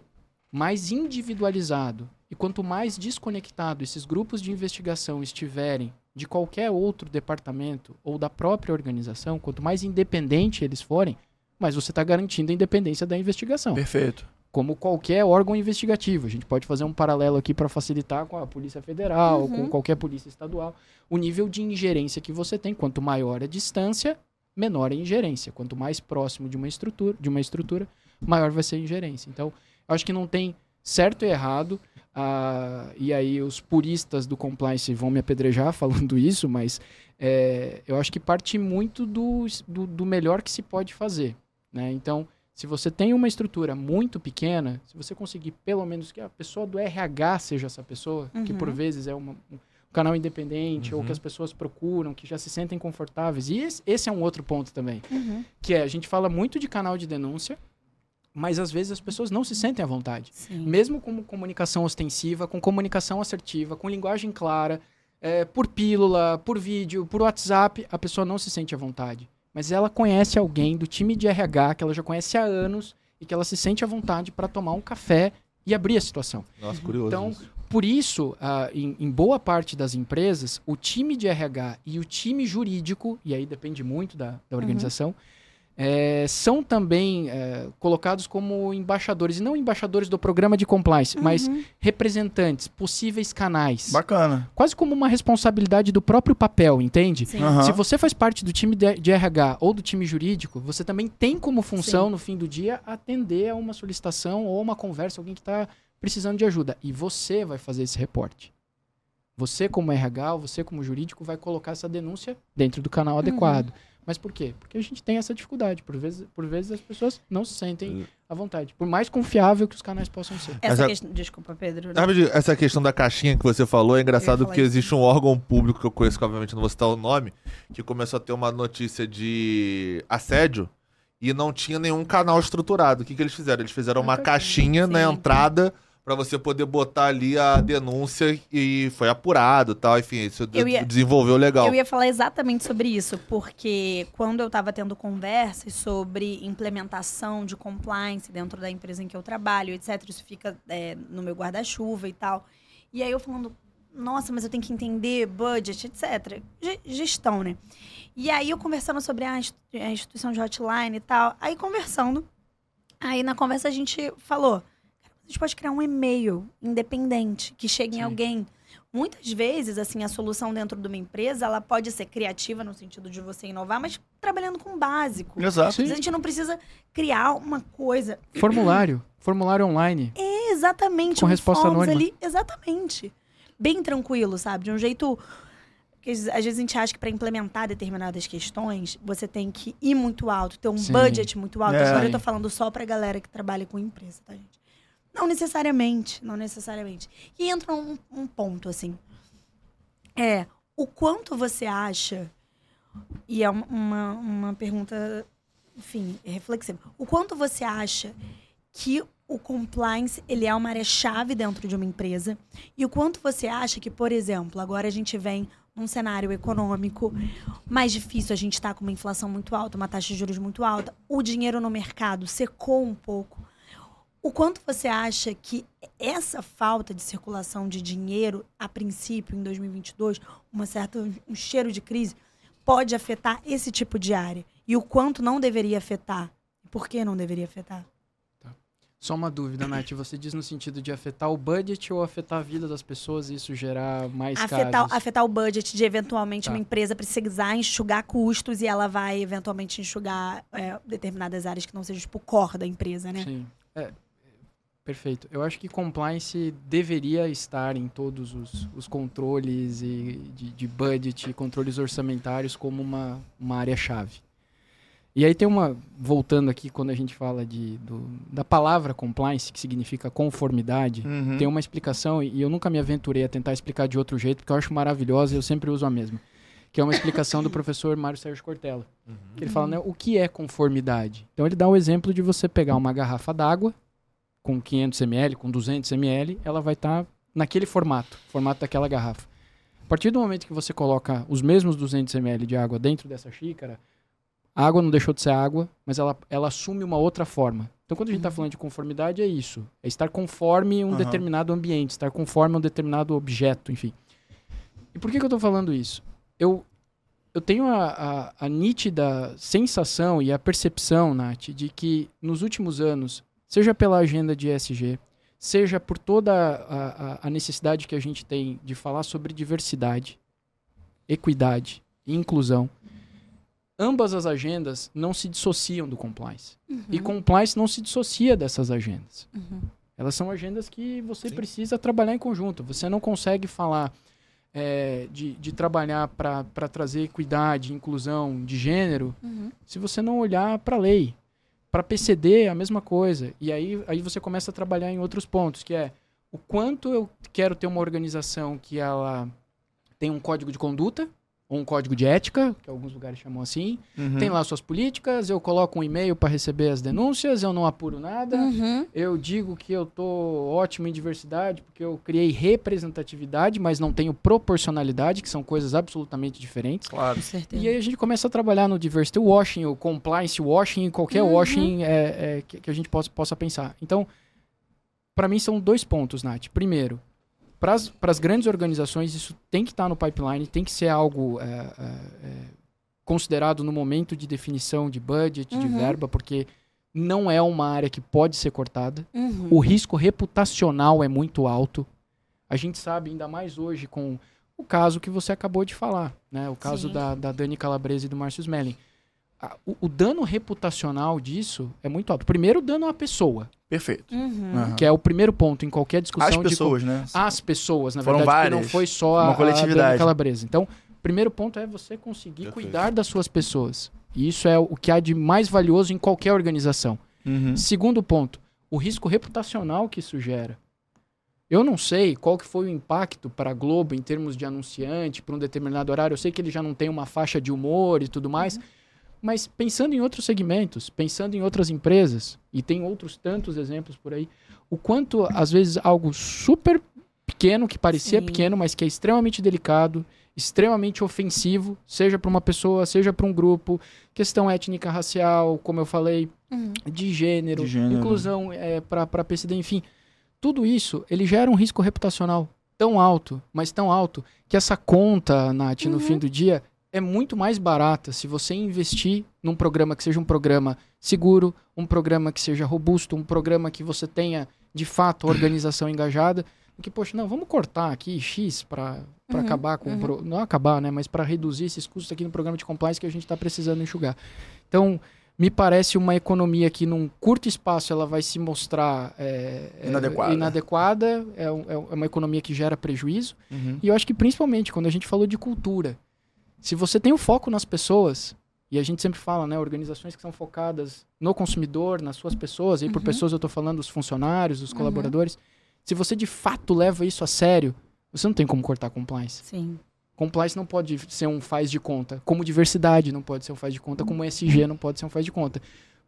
mais individualizado e quanto mais desconectado esses grupos de investigação estiverem de qualquer outro departamento ou da própria organização, quanto mais independente eles forem, mais você está garantindo a independência da investigação Perfeito. Como qualquer órgão investigativo. A gente pode fazer um paralelo aqui para facilitar com a Polícia Federal, Uhum. com qualquer polícia estadual. O nível de ingerência que você tem, quanto maior a distância, menor a ingerência. Quanto mais próximo de uma estrutura, de uma estrutura, maior vai ser a ingerência. Então, eu acho que não tem certo e errado. ah, e aí os puristas do compliance vão me apedrejar <laughs> falando isso, mas é, eu acho que parte muito do, do, do melhor que se pode fazer. Né? Então, se você tem uma estrutura muito pequena, se você conseguir pelo menos que a pessoa do RH seja essa pessoa, que Uhum. por vezes é uma- um canal independente ou Uhum. que as pessoas procuram, que já se sentem confortáveis. E esse, esse é um outro ponto também, Uhum. que é a gente fala muito de canal de denúncia, mas às vezes as pessoas não se sentem à vontade. Sim. Mesmo com comunicação ostensiva, com comunicação assertiva, com linguagem clara, é, por pílula, por vídeo, por WhatsApp, a pessoa não se sente à vontade. Mas ela conhece alguém do time de RH que ela já conhece há anos e que ela se sente à vontade para tomar um café e abrir a situação. Nossa, curioso. Então, isso. Por isso, ah, em, em boa parte das empresas, o time de RH e o time jurídico, e aí depende muito da, da organização, eh, são também eh, colocados como embaixadores, e não embaixadores do programa de compliance, mas Uhum. representantes, possíveis canais. Bacana. Quase como uma responsabilidade do próprio papel, entende? Aham. Se você faz parte do time de, de RH ou do time jurídico, você também tem como função, Sim. no fim do dia, atender a uma solicitação ou uma conversa, alguém que está precisando de ajuda. E você vai fazer esse reporte. Você, como RH, ou você, como jurídico, vai colocar essa denúncia dentro do canal adequado. Mas por quê? Porque a gente tem essa dificuldade. Por vezes, por vezes as pessoas não se sentem à vontade. Por mais confiável que os canais possam ser. Essa Essa- questão... Desculpa, Pedro. Essa questão da caixinha que você falou é engraçado porque isso. existe um órgão público que eu conheço, que obviamente não vou citar o nome, que começou a ter uma notícia de assédio e não tinha nenhum canal estruturado. O que, que eles fizeram? Eles fizeram uma caixinha na Sim. entrada pra você poder botar ali a denúncia e foi apurado e tal. Enfim, isso ia- desenvolveu legal. Eu ia falar exatamente sobre isso, porque quando eu estava tendo conversas sobre implementação de compliance dentro da empresa em que eu trabalho, etc., isso fica é, no meu guarda-chuva e tal. E aí eu falando, nossa, mas eu tenho que entender budget, etc. Ge- Gestão, né? E aí eu conversando sobre a inst- a instituição de hotline e tal, aí conversando, aí na conversa a gente falou, gente pode criar um e-mail independente que chegue em Sim. alguém Muitas vezes, assim, a solução dentro de uma empresa, ela pode ser criativa no sentido de você inovar, mas trabalhando com o básico. Exato. Sim. A gente não precisa criar uma coisa <clears throat> Formulário. Formulário online. exatamente Com um resposta anônima. ali, exatamente. Bem tranquilo, sabe? De um jeito Porque às vezes a gente acha que para implementar determinadas questões, você tem que ir muito alto, ter um Sim. budget muito alto. É. Agora eu tô falando só pra galera que trabalha com empresa, tá, gente? Não necessariamente, não necessariamente. E entra um, um ponto, assim. É, o quanto você acha, e é uma, uma, pergunta, enfim, reflexiva. O quanto você acha que o compliance ele é uma área-chave dentro de uma empresa e o quanto você acha que, por exemplo, agora a gente vem num cenário econômico mais difícil, a gente está com uma inflação muito alta, uma taxa de juros muito alta, o dinheiro no mercado secou um pouco. O quanto você acha que essa falta de circulação de dinheiro, a princípio, em 2022, uma certa, um cheiro de crise, pode afetar esse tipo de área? E o quanto não deveria afetar? Por que não deveria afetar? Só uma dúvida, Nath. Você diz no sentido de afetar o budget ou afetar a vida das pessoas e isso gerar mais afetar, casos? afetar o budget de eventualmente Tá. uma empresa precisar enxugar custos e ela vai eventualmente enxugar é, determinadas áreas que não sejam tipo o core da empresa, né? Sim. É, perfeito. Eu acho que compliance deveria estar em todos os, os controles e de, de budget controles orçamentários como uma, uma área-chave. E aí tem uma, voltando aqui quando a gente fala de, do- da palavra compliance, que significa conformidade, Uhum. tem uma explicação, e eu nunca me aventurei a tentar explicar de outro jeito, porque eu acho maravilhosa e eu sempre uso a mesma. Que é uma explicação do professor Mário Sérgio Cortella. Ele fala, né, o que é conformidade? Então ele dá o exemplo de você pegar uma garrafa d'água com 500 ml, com 200 ml, ela vai estar naquele formato, formato daquela garrafa. A partir do momento que você coloca os mesmos 200 ml de água dentro dessa xícara, a água não deixou de ser água, mas ela, ela assume uma outra forma. Então, quando a gente está falando de conformidade, é isso. É estar conforme um Aham. determinado ambiente, estar conforme um determinado objeto, enfim. E por que, que eu estou falando isso? Eu, eu tenho a, a, a nítida sensação e a percepção, Nath, de que nos últimos anos, seja pela agenda de ESG, seja por toda a, a, a necessidade que a gente tem de falar sobre diversidade, equidade e inclusão, ambas as agendas não se dissociam do compliance. E compliance não se dissocia dessas agendas. Uhum. Elas são agendas que você Sim. precisa trabalhar em conjunto. Você não consegue falar é, de, de trabalhar para trazer equidade, inclusão de gênero, Uhum. se você não olhar para a lei. Para PCD é a mesma coisa. E aí, aí você começa a trabalhar em outros pontos, que é o quanto eu quero ter uma organização que ela tem um código de conduta, ou um código de ética, que alguns lugares chamam assim, Uhum. tem lá suas políticas, eu coloco um e-mail para receber as denúncias, eu não apuro nada, Uhum. eu digo que eu tô ótimo em diversidade porque eu criei representatividade, mas não tenho proporcionalidade, que são coisas absolutamente diferentes. Claro. Com certeza. E aí a gente começa a trabalhar no diversity washing, o compliance washing, qualquer Uhum. washing é, é, que, que a gente possa, possa pensar. Então, para mim são dois pontos, Nath. Primeiro, para as grandes organizações isso tem que estar no pipeline, tem que ser algo é, é, é, considerado no momento de definição de budget, de Uhum. verba, porque não é uma área que pode ser cortada. Uhum. O risco reputacional é muito alto. A gente sabe, ainda mais hoje, com o caso que você acabou de falar, né? O caso Sim. da, da Dani Calabrese e do Márcio Smelling. A- O, o dano reputacional disso é muito alto. Primeiro, o dano à pessoa, Perfeito. Uhum. Aham. que é o primeiro ponto em qualquer discussão As de pessoas, né? co- as pessoas, na Foram verdade, porque não várias. foi só Uma a, a coletividade. Dani Calabrese. Então, o primeiro ponto é você conseguir Perfeito. cuidar das suas pessoas. E isso é o que há de mais valioso em qualquer organização. Uhum. Segundo ponto, o risco reputacional que isso gera. Eu não sei qual que foi o impacto para a Globo em termos de anunciante, para um determinado horário. Eu sei que ele já não tem uma faixa de humor e tudo mais. Mas pensando em outros segmentos, pensando em outras empresas, e tem outros tantos exemplos por aí, o quanto, às vezes, algo super pequeno, que parecia Sim. pequeno, mas que é extremamente delicado, extremamente ofensivo, seja para uma pessoa, seja para um grupo, questão étnica, racial, como eu falei, Uhum. de gênero, De gênero. inclusão é, para PCD, enfim. Tudo isso, ele gera um risco reputacional tão alto, mas tão alto, que essa conta, Nath, no Uhum. fim do dia, é muito mais barata se você investir num programa que seja um programa seguro, um programa que seja robusto, um programa que você tenha, de fato, a organização engajada, do que, poxa, não, vamos cortar aqui X para Uhum, acabar com... o uhum. pro- Não acabar, né? Mas para reduzir esses custos aqui no programa de compliance que a gente está precisando enxugar. Então, me parece uma economia que num curto espaço ela vai se mostrar é, é, Inadequada. inadequada, é, é uma economia que gera prejuízo. Uhum. E eu acho que principalmente quando a gente falou de cultura, se você tem o foco nas pessoas, e a gente sempre fala, né, organizações que são focadas no consumidor, nas suas pessoas, e aí por Uhum. pessoas eu tô falando os funcionários, os colaboradores, se você de fato leva isso a sério, você não tem como cortar compliance. Sim. Compliance não pode ser um faz de conta, como diversidade não pode ser um faz de conta, como ESG não pode ser um faz de conta.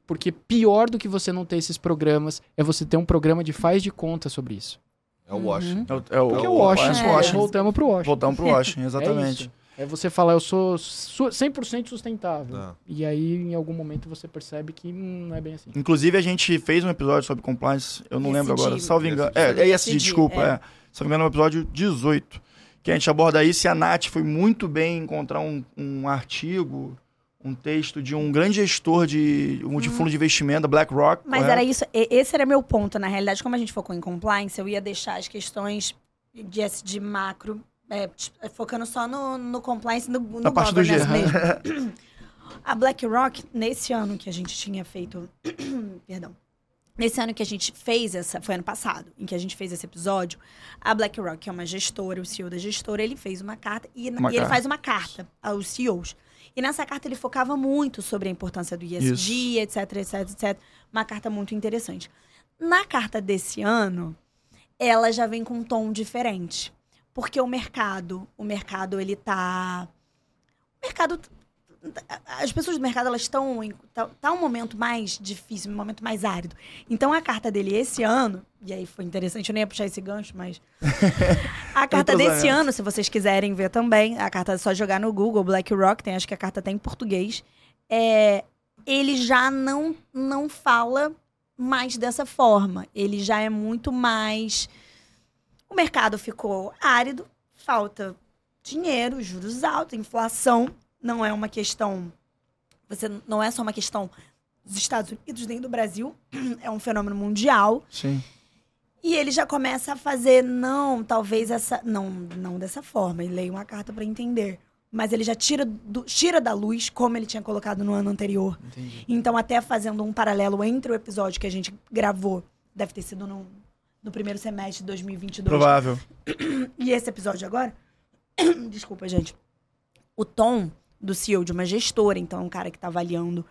Porque pior do que você não ter esses programas é você ter um programa de faz de conta sobre isso. É o Washington. É o, é o, Porque É o Washington. É. Voltamos pro Washington. Voltamos pro Washington, <laughs> É exatamente. isso. É você falar, eu sou su- 100% sustentável. Tá. E aí, em algum momento, você percebe que hum, não é bem assim. Inclusive, a gente fez um episódio sobre compliance, eu não lembro ESG. agora, salvo engano. ESG. É, é ESG, ESG, desculpa, é. é. Salvo engano, é o episódio 18. Que a gente aborda isso e a Nath foi muito bem encontrar um, um artigo, um texto de um grande gestor de, um de fundo de investimento, da BlackRock. Mas correto? era isso, esse era meu ponto. Na realidade, como a gente focou em compliance, eu ia deixar as questões de, de macro, é, focando só no, no compliance, no, no Na parte do G. mesmo. <clears throat> A BlackRock, nesse ano que a gente tinha feito. <clears throat> perdão. Nesse ano que a gente fez essa. Foi ano passado, em que a gente fez esse episódio. A BlackRock, que é uma gestora, o CEO da gestora, ele fez uma carta. E, Uma e ele faz uma carta aos CEOs. E nessa carta ele focava muito sobre a importância do ESG, etc, etc, etc. Uma carta muito interessante. Na carta desse ano, ela já vem com um tom diferente. Porque o mercado, o mercado, ele tá. O mercado. As pessoas do mercado, elas estão. em- Tá, tá um momento mais difícil, um momento mais árido. Então a carta dele esse ano, e aí foi interessante, eu nem ia puxar esse gancho, mas. <laughs> A carta desse ano, se vocês quiserem ver também, a carta é só jogar no Google, BlackRock, tem, acho que a carta tem em português. É, ele já não, não fala mais dessa forma. Ele já é muito mais. O mercado ficou árido, falta dinheiro, juros altos, inflação. Não é uma questão. Você não é só uma questão dos Estados Unidos nem do Brasil, <clears throat> é um fenômeno mundial. Sim. E ele já começa a fazer, não, talvez essa. Não, não dessa forma. Ele leia uma carta para entender. Mas ele já tira, do- tira da luz, como ele tinha colocado no ano anterior. Entendi. Então, até fazendo um paralelo entre o episódio que a gente gravou, deve ter sido no, no primeiro semestre de 2022, Provável. <clears throat> e esse episódio agora, <clears throat> desculpa, gente, o tom do CEO de uma gestora, então é um cara que está avaliando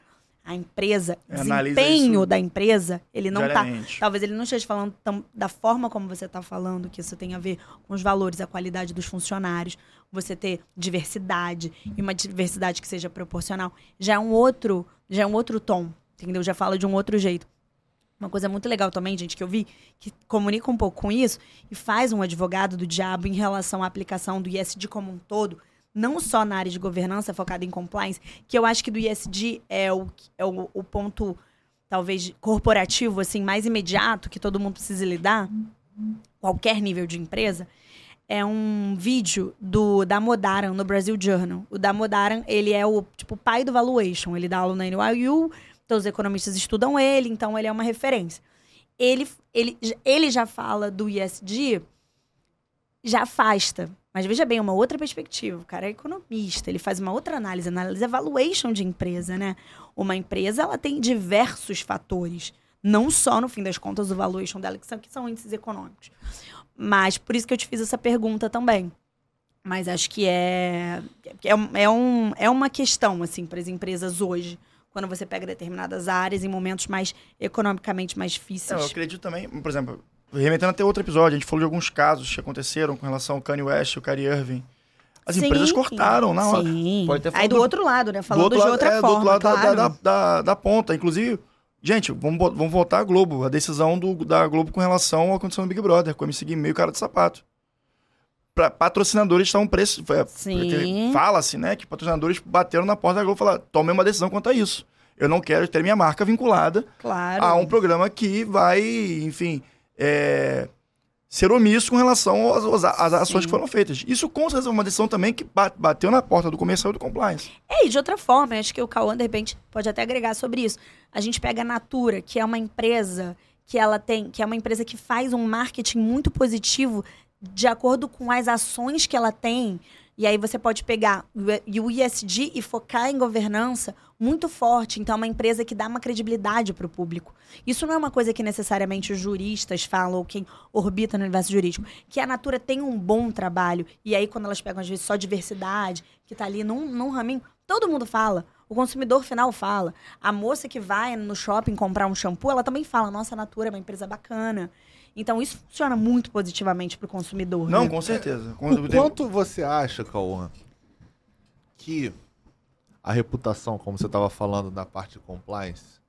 a empresa, analisa desempenho da empresa, ele não tá diariamente. Talvez ele não esteja falando tão- da forma como você está falando, que isso tem a ver com os valores, a qualidade dos funcionários, você ter diversidade e uma diversidade que seja proporcional, já é um outro, já é um outro tom, entendeu? Já fala de um outro jeito. Uma coisa muito legal também, gente, que eu vi, que comunica um pouco com isso e faz um advogado do diabo em relação à aplicação do ISD como um todo, não só na área de governança focada em compliance, que eu acho que do ISD é o, é o, o ponto talvez corporativo assim mais imediato que todo mundo precisa lidar, qualquer nível de empresa, é um vídeo do da Modaran no Brasil Journal. O da Modaran, ele é o tipo pai do valuation, ele dá aula na NYU, todos os economistas estudam ele, então ele é uma referência. Ele ele ele já fala do ESG já afasta. Mas veja bem, uma outra perspectiva. O cara é economista, ele faz uma outra análise, análise valuation de empresa, né? Uma empresa, ela tem diversos fatores. Não só, no fim das contas, o valuation dela, que são, que são índices econômicos. Mas por isso que eu te fiz essa pergunta também. Mas acho que é, é, é, um, é uma questão, assim, para as empresas hoje. Quando você pega determinadas áreas em momentos mais economicamente mais É, eu difíceis. acredito também, por exemplo, remetendo até outro episódio, a gente falou de alguns casos que aconteceram com relação ao Kanye West e o Kyrie Irving. As Sim, empresas cortaram na hora. Sim. Pode ter Aí falado do do- outro lado, né? Do Falando outro de lado- outra é, do forma, outro lado da- claro. da, da, da ponta. Inclusive, gente, vamos, vamos voltar à Globo. A decisão do, da Globo com relação ao aconteceu no Big Brother, com o MC meio cara de sapato. Pra, patrocinadores estavam preço. é, Sim. Fala-se, né, que patrocinadores bateram na porta da Globo e falaram: tomem uma decisão quanto a isso. Eu não quero ter minha marca vinculada Claro. a um programa que vai, enfim, é, ser omisso com relação às, às- ações Sim. que foram feitas. Isso com certeza é uma decisão também que ba- bateu na porta do comercial e do compliance. É, e de outra forma, acho que o Cauã, de repente, pode até agregar sobre isso. A gente pega a Natura, que é uma empresa que ela tem, que é uma empresa que faz um marketing muito positivo de acordo com as ações que ela tem E aí você pode pegar o ISD e focar em governança muito forte. Então, é uma empresa que dá uma credibilidade para o público. Isso não é uma coisa que necessariamente os juristas falam ou quem orbita no universo jurídico. Que a Natura tem um bom trabalho. E aí, quando elas pegam, às vezes, só diversidade, que tá ali num, num raminho, todo mundo fala. O consumidor final fala. A moça que vai no shopping comprar um shampoo, ela também fala: nossa, a Natura é uma empresa bacana. Então, isso funciona muito positivamente para o consumidor. Não, né? com certeza. Com- O quanto você acha, Cauã, que a reputação, como você estava falando na parte de compliance,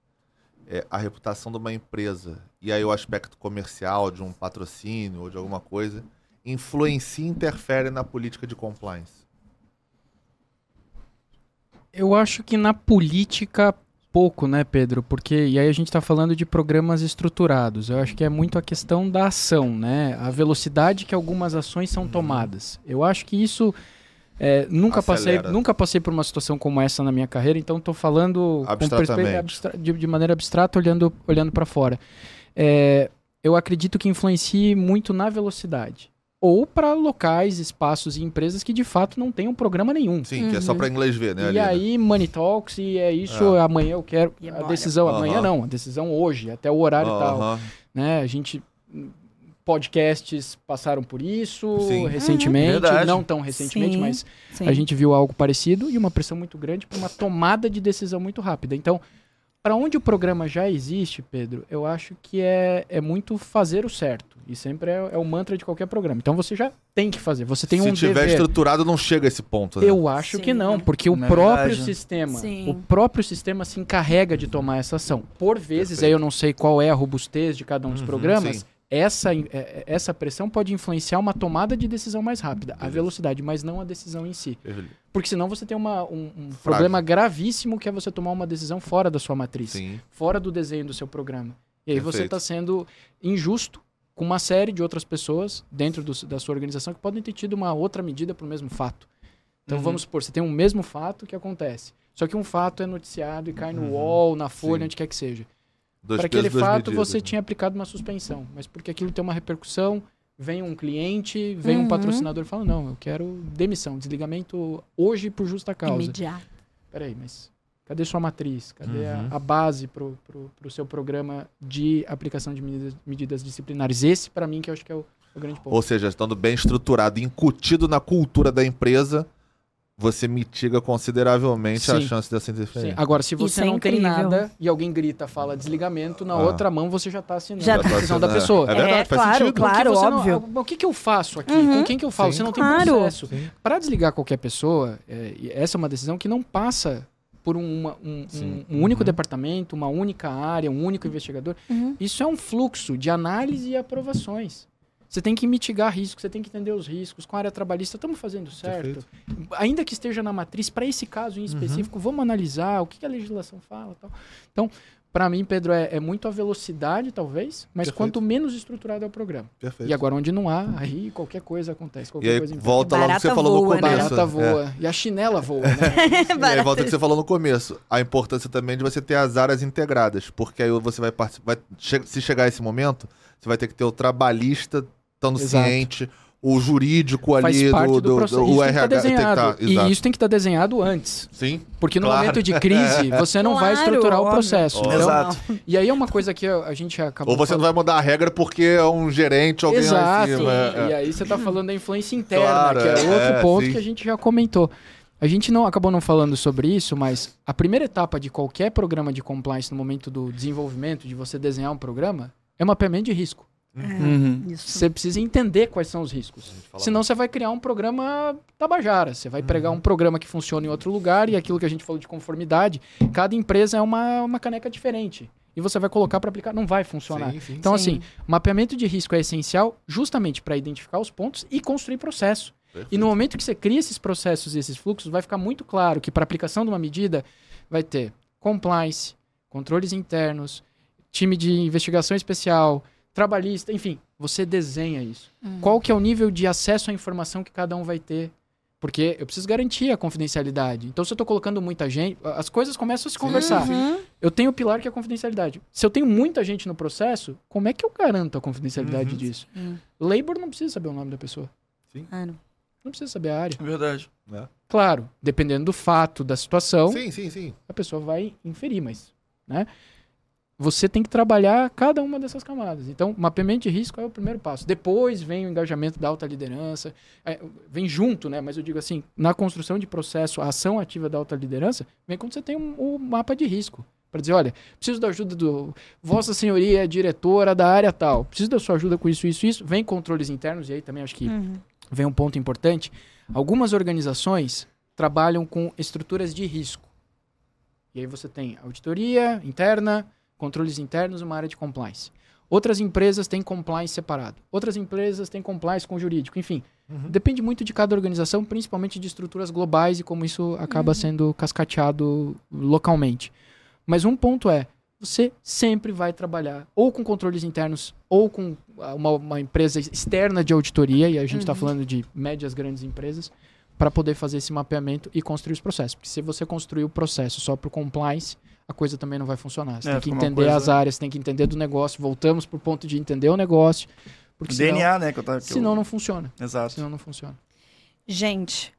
é, a reputação de uma empresa e aí o aspecto comercial de um patrocínio ou de alguma coisa influencia e interfere na política de compliance? Eu acho que na política pouco, né, Pedro? Porque e aí a gente está falando de programas estruturados. Eu acho que é muito a questão da ação, né? A velocidade que algumas ações são tomadas. Eu acho que isso é, nunca passei, Acelera. nunca passei por uma situação como essa na minha carreira. Então estou falando de, de maneira abstrata, olhando olhando para fora. É, eu acredito que influencie muito na velocidade. Ou para locais, espaços e empresas que de fato não têm um programa nenhum. Sim, que é só para inglês ver, né? E ali, né? aí, Money Talks, e é isso, amanhã eu quero. E a bora. decisão, amanhã Aham. não, a decisão hoje, até o horário e tal. Né? A gente. Podcasts passaram por isso Sim. recentemente, Verdade. não tão recentemente, Sim, mas Sim. a gente viu algo parecido e uma pressão muito grande para uma tomada de decisão muito rápida. Então, para onde o programa já existe, Pedro, eu acho que é, é muito fazer o certo. E sempre é, é o mantra de qualquer programa. Então você já tem que fazer. Você tem Se um tiver dever. estruturado, não chega a esse ponto. Né? Eu acho que Sim. não, porque o Na próprio verdade. sistema, Sim. o próprio sistema se encarrega de tomar essa ação. Por vezes, Perfeito. aí eu não sei qual é a robustez de cada um dos Uhum, programas, sim. essa, é- é- essa pressão pode influenciar uma tomada de decisão mais rápida, a velocidade, mas não a decisão em si. Porque senão você tem uma- um, um problema gravíssimo que é você tomar uma decisão fora da sua matriz, Sim. fora do desenho do seu programa. E aí você Perfeito. está sendo injusto com uma série de outras pessoas dentro do- da sua organização que podem ter tido uma outra medida para o mesmo fato. Então Uhum. vamos supor, você tem um mesmo fato que acontece. Só que um fato é noticiado e cai no Uhum. UOL, na Folha, Sim. onde quer que seja. Para aquele fato, medidas, você né? tinha aplicado uma suspensão. Mas porque aquilo tem uma repercussão, vem um cliente, vem um Uhum. patrocinador e fala: não, eu quero demissão, desligamento hoje por justa causa. Imediato. Peraí, mas cadê sua matriz? Cadê a- Uhum. a, base pro, pro, pro seu programa de aplicação de medidas, medidas disciplinares? Esse, para mim, que eu acho que é o, o grande ponto. Ou seja, estando bem estruturado, incutido na cultura da empresa, você mitiga consideravelmente a Sim. chance dessa Sim. interferência. Agora, se você é não tem incrível. nada e alguém grita, fala desligamento, na Ah. outra mão você já está assinando Já a tá decisão da assinando, pessoa. É verdade, É, faz claro, sentido. claro. Você não- óbvio. o que, que eu faço aqui? Uhum. Com quem que eu falo? Sim. Você não tem Claro. processo. Sim. Para desligar qualquer pessoa, é, e essa é uma decisão que não passa por uma- um, um- um único Uhum. departamento, uma única área, um único investigador. Uhum. Isso é um fluxo de análise e aprovações. Você tem que mitigar riscos, você tem que entender os riscos. Com a área trabalhista, estamos fazendo certo. Perfeito. Ainda que esteja na matriz, para esse caso em específico, vamos analisar o que que a legislação fala. Tal. Então, para mim, Pedro, é, é muito a velocidade, talvez, mas Perfeito. quanto menos estruturado é o programa. Perfeito. E agora, onde não há, aí qualquer coisa acontece. Qualquer E aí coisa volta lá no que você falou no né? começo. Barata É. voa. E a chinela voa, né? <laughs> E aí volta ao que você falou no começo. A importância também de você ter as áreas integradas. Porque aí você vai participar. se chegar esse momento, você vai ter que ter o trabalhista estando Exato. ciente, o jurídico Faz ali parte do, do, do, processo. do- isso o tem que RH. tá- exato. e isso tem que estar desenhado antes. Sim. Porque no Claro. momento de crise, <laughs> você não vai Claro, estruturar o óbvio. processo. Óbvio. Então, Exato. E aí é uma coisa que a gente acabou Ou você não falando. vai mudar a regra porque é um gerente, alguém lá Exato. cima. é, E é. aí você tá falando da influência interna, Claro, que é é, outro é, ponto sim. que a gente já comentou. A gente não acabou não falando sobre isso, mas a primeira etapa de qualquer programa de compliance no momento do desenvolvimento, de você desenhar um programa, é mapeamento de risco. Uhum. Isso. Você precisa entender quais são os riscos. Senão você vai criar um programa tabajara. Você vai pregar um programa que funciona em outro lugar e aquilo que a gente falou de conformidade, cada empresa é uma, uma caneca diferente. E você vai colocar para aplicar, não vai funcionar. Sim, sim. Então, Sim. assim, mapeamento de risco é essencial justamente para identificar os pontos e construir processo. E no momento que você cria esses processos e esses fluxos, vai ficar muito claro que para aplicação de uma medida vai ter compliance, controles internos, time de investigação especial, trabalhista, enfim, você desenha isso. Hum. Qual que é o nível de acesso à informação que cada um vai ter? Porque eu preciso garantir a confidencialidade. Então, se eu estou colocando muita gente, as coisas começam a se conversar. Uhum. Eu tenho o pilar que é a confidencialidade. Se eu tenho muita gente no processo, como é que eu garanto a confidencialidade Uhum. disso? Hum. Labor não precisa saber o nome da pessoa. Ah, não. Não precisa saber a área. É verdade. Claro, dependendo do fato, da situação, Sim, sim, sim. a pessoa vai inferir, mas, né? Você tem que trabalhar cada uma dessas camadas. Então, mapeamento de risco é o primeiro passo. Depois vem o engajamento da alta liderança, é, vem junto, né? Mas eu digo assim, na construção de processo, a ação ativa da alta liderança, vem quando você tem um, um mapa de risco. Para dizer, olha, preciso da ajuda do. Vossa Senhoria é diretora da área tal. Preciso da sua ajuda com isso, isso, isso. Vem controles internos, e aí também acho que Uhum. vem um ponto importante. Algumas organizações trabalham com estruturas de risco. E aí você tem auditoria interna, controles internos e uma área de compliance. Outras empresas têm compliance separado. Outras empresas têm compliance com jurídico. Enfim, depende muito de cada organização, principalmente de estruturas globais e como isso acaba sendo cascateado localmente. Mas um ponto é, você sempre vai trabalhar ou com controles internos ou com ah, uma, uma empresa externa de auditoria, e a gente está Uhum. falando de médias grandes empresas, para poder fazer esse mapeamento e construir os processos. Porque se você construir o processo só para o compliance, a coisa também não vai funcionar. Você É, tem que entender coisa- as áreas, tem que entender do negócio. Voltamos pro ponto de entender o negócio. Porque senão, DNA, né? Que eu tava, que eu- senão não funciona. Exato. Senão não funciona. Gente,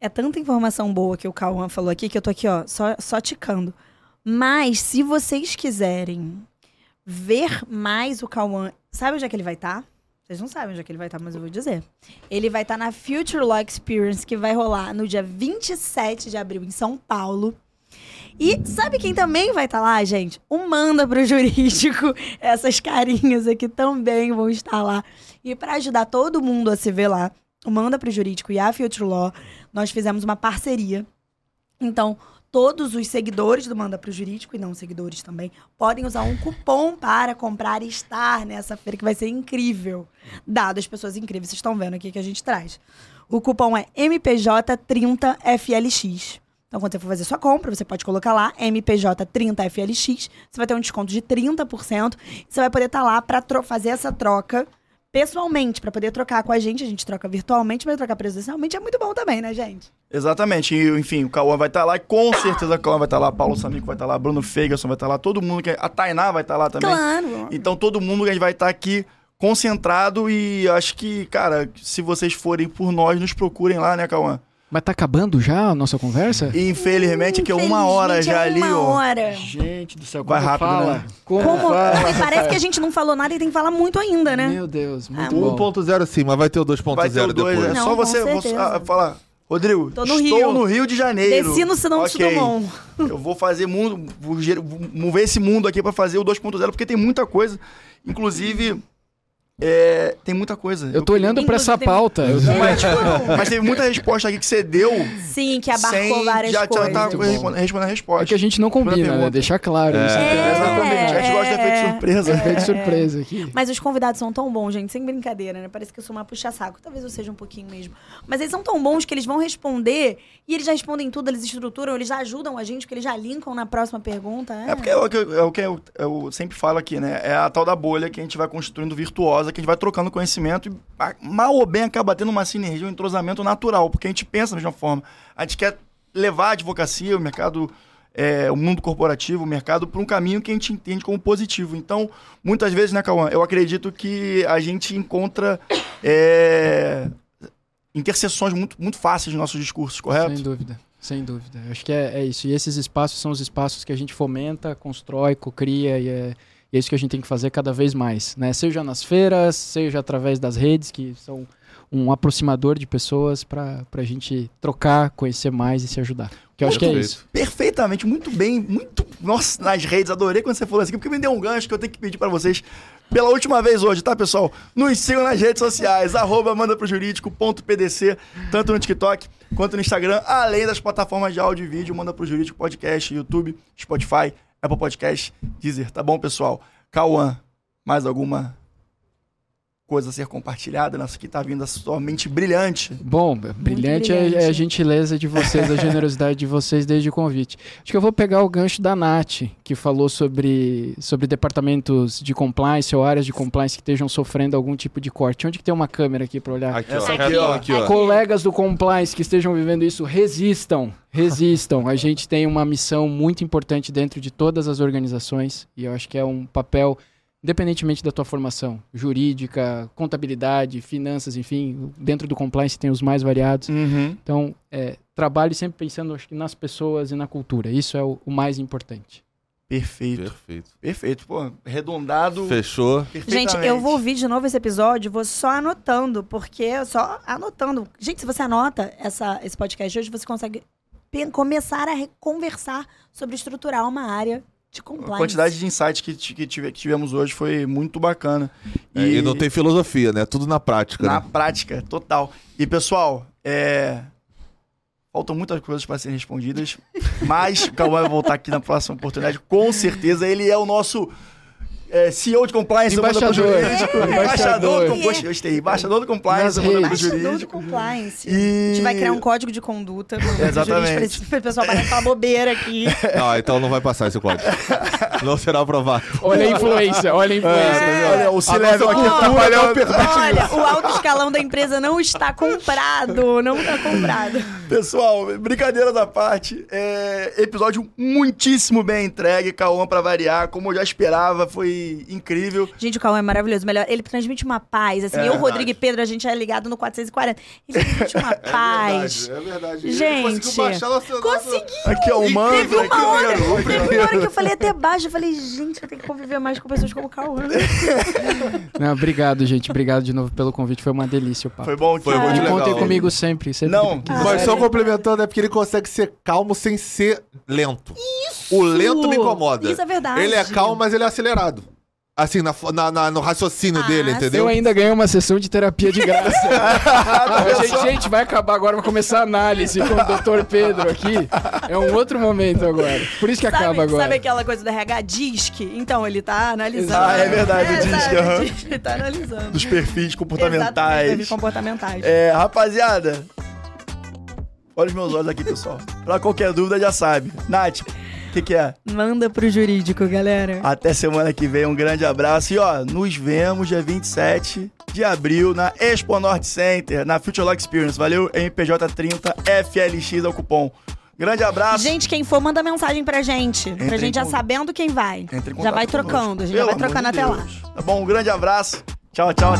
é tanta informação boa que o Cauã falou aqui que eu tô aqui, ó, só, só ticando. Mas se vocês quiserem ver mais o Cauã, sabe onde é que ele vai estar? Vocês não sabem onde é que ele vai estar, mas eu vou dizer. Ele vai estar na Future Law Experience, que vai rolar no dia 27 de abril em São Paulo. E sabe quem também vai estar lá, gente? O Manda pro Jurídico. <laughs> Essas carinhas aqui também vão estar lá. E para ajudar todo mundo a se ver lá, o Manda pro Jurídico e a Future Law, nós fizemos uma parceria. Então, todos os seguidores do Manda pro Jurídico, e não seguidores também, podem usar um cupom para comprar e estar nessa feira, que vai ser incrível. Dado as pessoas incríveis, vocês estão vendo aqui que a gente traz. O cupom é MPJ30FLX. Então, quando você for fazer sua compra, você pode colocar lá MPJ30FLX. Você vai ter um desconto de 30%. E você vai poder estar lá para fazer essa troca pessoalmente, para poder trocar com a gente. A gente troca virtualmente, mas trocar presencialmente é muito bom também, né, gente? Exatamente. E, enfim, o Cauã vai estar lá e com certeza o Cauã vai estar lá, Paulo Samico vai estar lá, Bruno Fegerson vai estar lá, todo mundo. Que... A Tainá vai estar lá também. Claro. Então todo mundo vai estar aqui concentrado e acho que, cara, se vocês forem por nós, nos procurem lá, né, Cauã? Mas tá acabando já a nossa conversa? Infelizmente que é uma hora Infelizmente, já é ali, uma ó. hora. Gente do céu, Vai como rápido, fala? né? Como, Como... fala? E parece que a gente não falou nada e tem que falar muito ainda, né? Meu Deus, muito Ah, bom. 1.0 sim, mas vai ter o 2.0 Vai ter o dois, depois. é Não, só você, você ah, falar. Rodrigo, Tô no estou Rio. no Rio de Janeiro. Desci no Sinão Ok. de Dumont. Eu vou fazer mundo, vou mover esse mundo aqui pra fazer o 2.0, porque tem muita coisa. Inclusive, é, tem muita coisa. Eu tô olhando pra essa pauta. Eu Mas, tipo, mas teve muita resposta aqui que você deu Sim, que abarcou sem várias já coisas. já tá respondendo, respondendo a resposta. É que a gente não combina, né? Deixar claro. isso É. Exatamente. A gente gosta de efeito É. surpresa. Efeito surpresa aqui. <laughs> Mas os convidados são tão bons, gente, sem brincadeira, né? Parece que eu sou uma puxa-saco. Talvez eu seja um pouquinho mesmo. Mas eles são tão bons que eles vão responder e eles já respondem tudo, eles estruturam, eles já ajudam a gente, porque eles já linkam na próxima pergunta. É, É porque é o que, eu- é o que eu, eu sempre falo aqui, né? É a tal da bolha que a gente vai construindo virtuosa, que a gente vai trocando conhecimento e mal ou bem acaba tendo uma sinergia, um entrosamento natural, porque a gente pensa da mesma forma. A gente quer levar a advocacia, o mercado, é, o mundo corporativo, o mercado, para um caminho que a gente entende como positivo. Então, muitas vezes, né, Cauã, eu acredito que a gente encontra é, interseções muito, muito fáceis nos nossos discursos, correto? Sem dúvida, sem dúvida. Acho que é, é isso. E esses espaços são os espaços que a gente fomenta, constrói, cocria e é, e é isso que a gente tem que fazer cada vez mais, né? Seja nas feiras, seja através das redes, que são um aproximador de pessoas para a gente trocar, conhecer mais e se ajudar. Que eu acho que é isso. perfeitamente, muito bem, muito. Nossa, nas redes, adorei quando você falou assim, porque me deu um gancho que eu tenho que pedir pra vocês pela última vez hoje, tá, pessoal? Nos sigam nas redes sociais, arroba manda pro jurídico.pdc, tanto no TikTok quanto no Instagram, além das plataformas de áudio e vídeo, manda pro jurídico podcast, YouTube, Spotify, Apple Podcast, Deezer, tá bom, pessoal? Cauã, mais alguma coisa a ser compartilhada? Nossa, que tá vindo a sua mente brilhante. Bom, brilhante, é- É, a brilhante. gentileza de vocês, a generosidade de vocês desde o convite. Acho que eu vou pegar o gancho da Nath, que falou sobre, sobre departamentos de compliance ou áreas de compliance que estejam sofrendo algum tipo de corte. Onde que tem uma câmera aqui para olhar? Aqui, ó. aqui, Aqui, ó. ó. Aqui, ó. Colegas do compliance que estejam vivendo isso, resistam, resistam. A gente tem uma missão muito importante dentro de todas as organizações e eu acho que é um papel independentemente da tua formação, jurídica, contabilidade, finanças, enfim, dentro do compliance tem os mais variados. Uhum. Então, é, trabalhe sempre pensando acho que nas pessoas e na cultura. Isso é o, o mais importante. Perfeito. Perfeito. Perfeito. Pô, arredondado. Fechou. Gente, eu vou ouvir de novo esse episódio, vou só anotando, porque só anotando. Gente, se você anota essa, esse podcast hoje, você consegue começar a conversar sobre estruturar uma área de A compliance. quantidade de insights que, que, tive- que tivemos hoje foi muito bacana. É, E... não tem filosofia, né? Tudo na prática, Na né? prática, total. E, pessoal, é... Faltam muitas coisas para serem respondidas, <laughs> mas o Cauã vai voltar aqui na próxima oportunidade. Com certeza, ele é o nosso é, CEO de compliance do Embaixador. Jurídico. É. Embaixador do É. compliance. Gostei. Embaixador do compliance do Mundo Embaixador do compliance. E- A gente vai criar um código de conduta. Exatamente. jurídico, pra- O pessoal vai falar bobeira aqui. <laughs> Ah, então não vai passar esse código. não será aprovado. Olha a influência, olha a influência. É, olha, o nossa aqui atrapalhando. não permite Olha, o alto escalão da empresa não está comprado. Não está comprado. Pessoal, brincadeiras à parte, é, episódio muitíssimo bem entregue, Cauã pra variar, como eu já esperava, foi incrível. Gente, o Cauã é maravilhoso. Melhor, ele transmite uma paz. Assim, É eu, verdade. Rodrigo e Pedro, a gente é ligado no 440. Ele transmite uma <laughs> paz. É verdade. Gente. Ele conseguiu baixar nossa, Consegui. Aqui, ó, o mantra. Teve uma hora, garoto. teve uma hora que eu falei até baixo. Eu falei, gente, eu tenho que conviver mais com pessoas como o Cauã. <laughs> Não, obrigado, gente. Obrigado de novo pelo convite. Foi uma delícia o papo. Foi bom, Foi muito legal. contem comigo sempre. sempre Não, que Mas só complementando, é porque ele consegue ser calmo sem ser lento. Isso! O lento me incomoda. Isso é verdade. Ele é calmo, mas ele é acelerado. Assim, na, na- na- no raciocínio Ah, dele, entendeu? Eu ainda ganhei uma sessão de terapia de graça. <laughs> Eu achei, gente, vai acabar agora, vai começar a análise com o Dr. Pedro aqui. É um outro momento agora. Por isso que Sabe, acaba agora. sabe aquela coisa do RH? DISC? Então, ele tá analisando. Ah, é verdade, o DISC, sabe, aham. DISC, Ele tá analisando. dos perfis Exatamente, comportamentais. perfis comportamentais. É, rapaziada, olha os meus olhos aqui, pessoal. Pra qualquer dúvida, já sabe. Nath, o que, que é? Manda pro jurídico, galera. Até semana que vem, um grande abraço. E ó, nos vemos dia 27 de abril na Expo Norte Center, na Future Law Experience. Valeu? MPJ30 FLX é o cupom. Grande abraço. Gente, quem for, manda mensagem pra gente. Entre pra gente já sabendo quem vai. Entre em Já vai conosco. trocando, a gente Pelo já vai trocando de até lá. Tá bom? Um grande abraço. Tchau, tchau.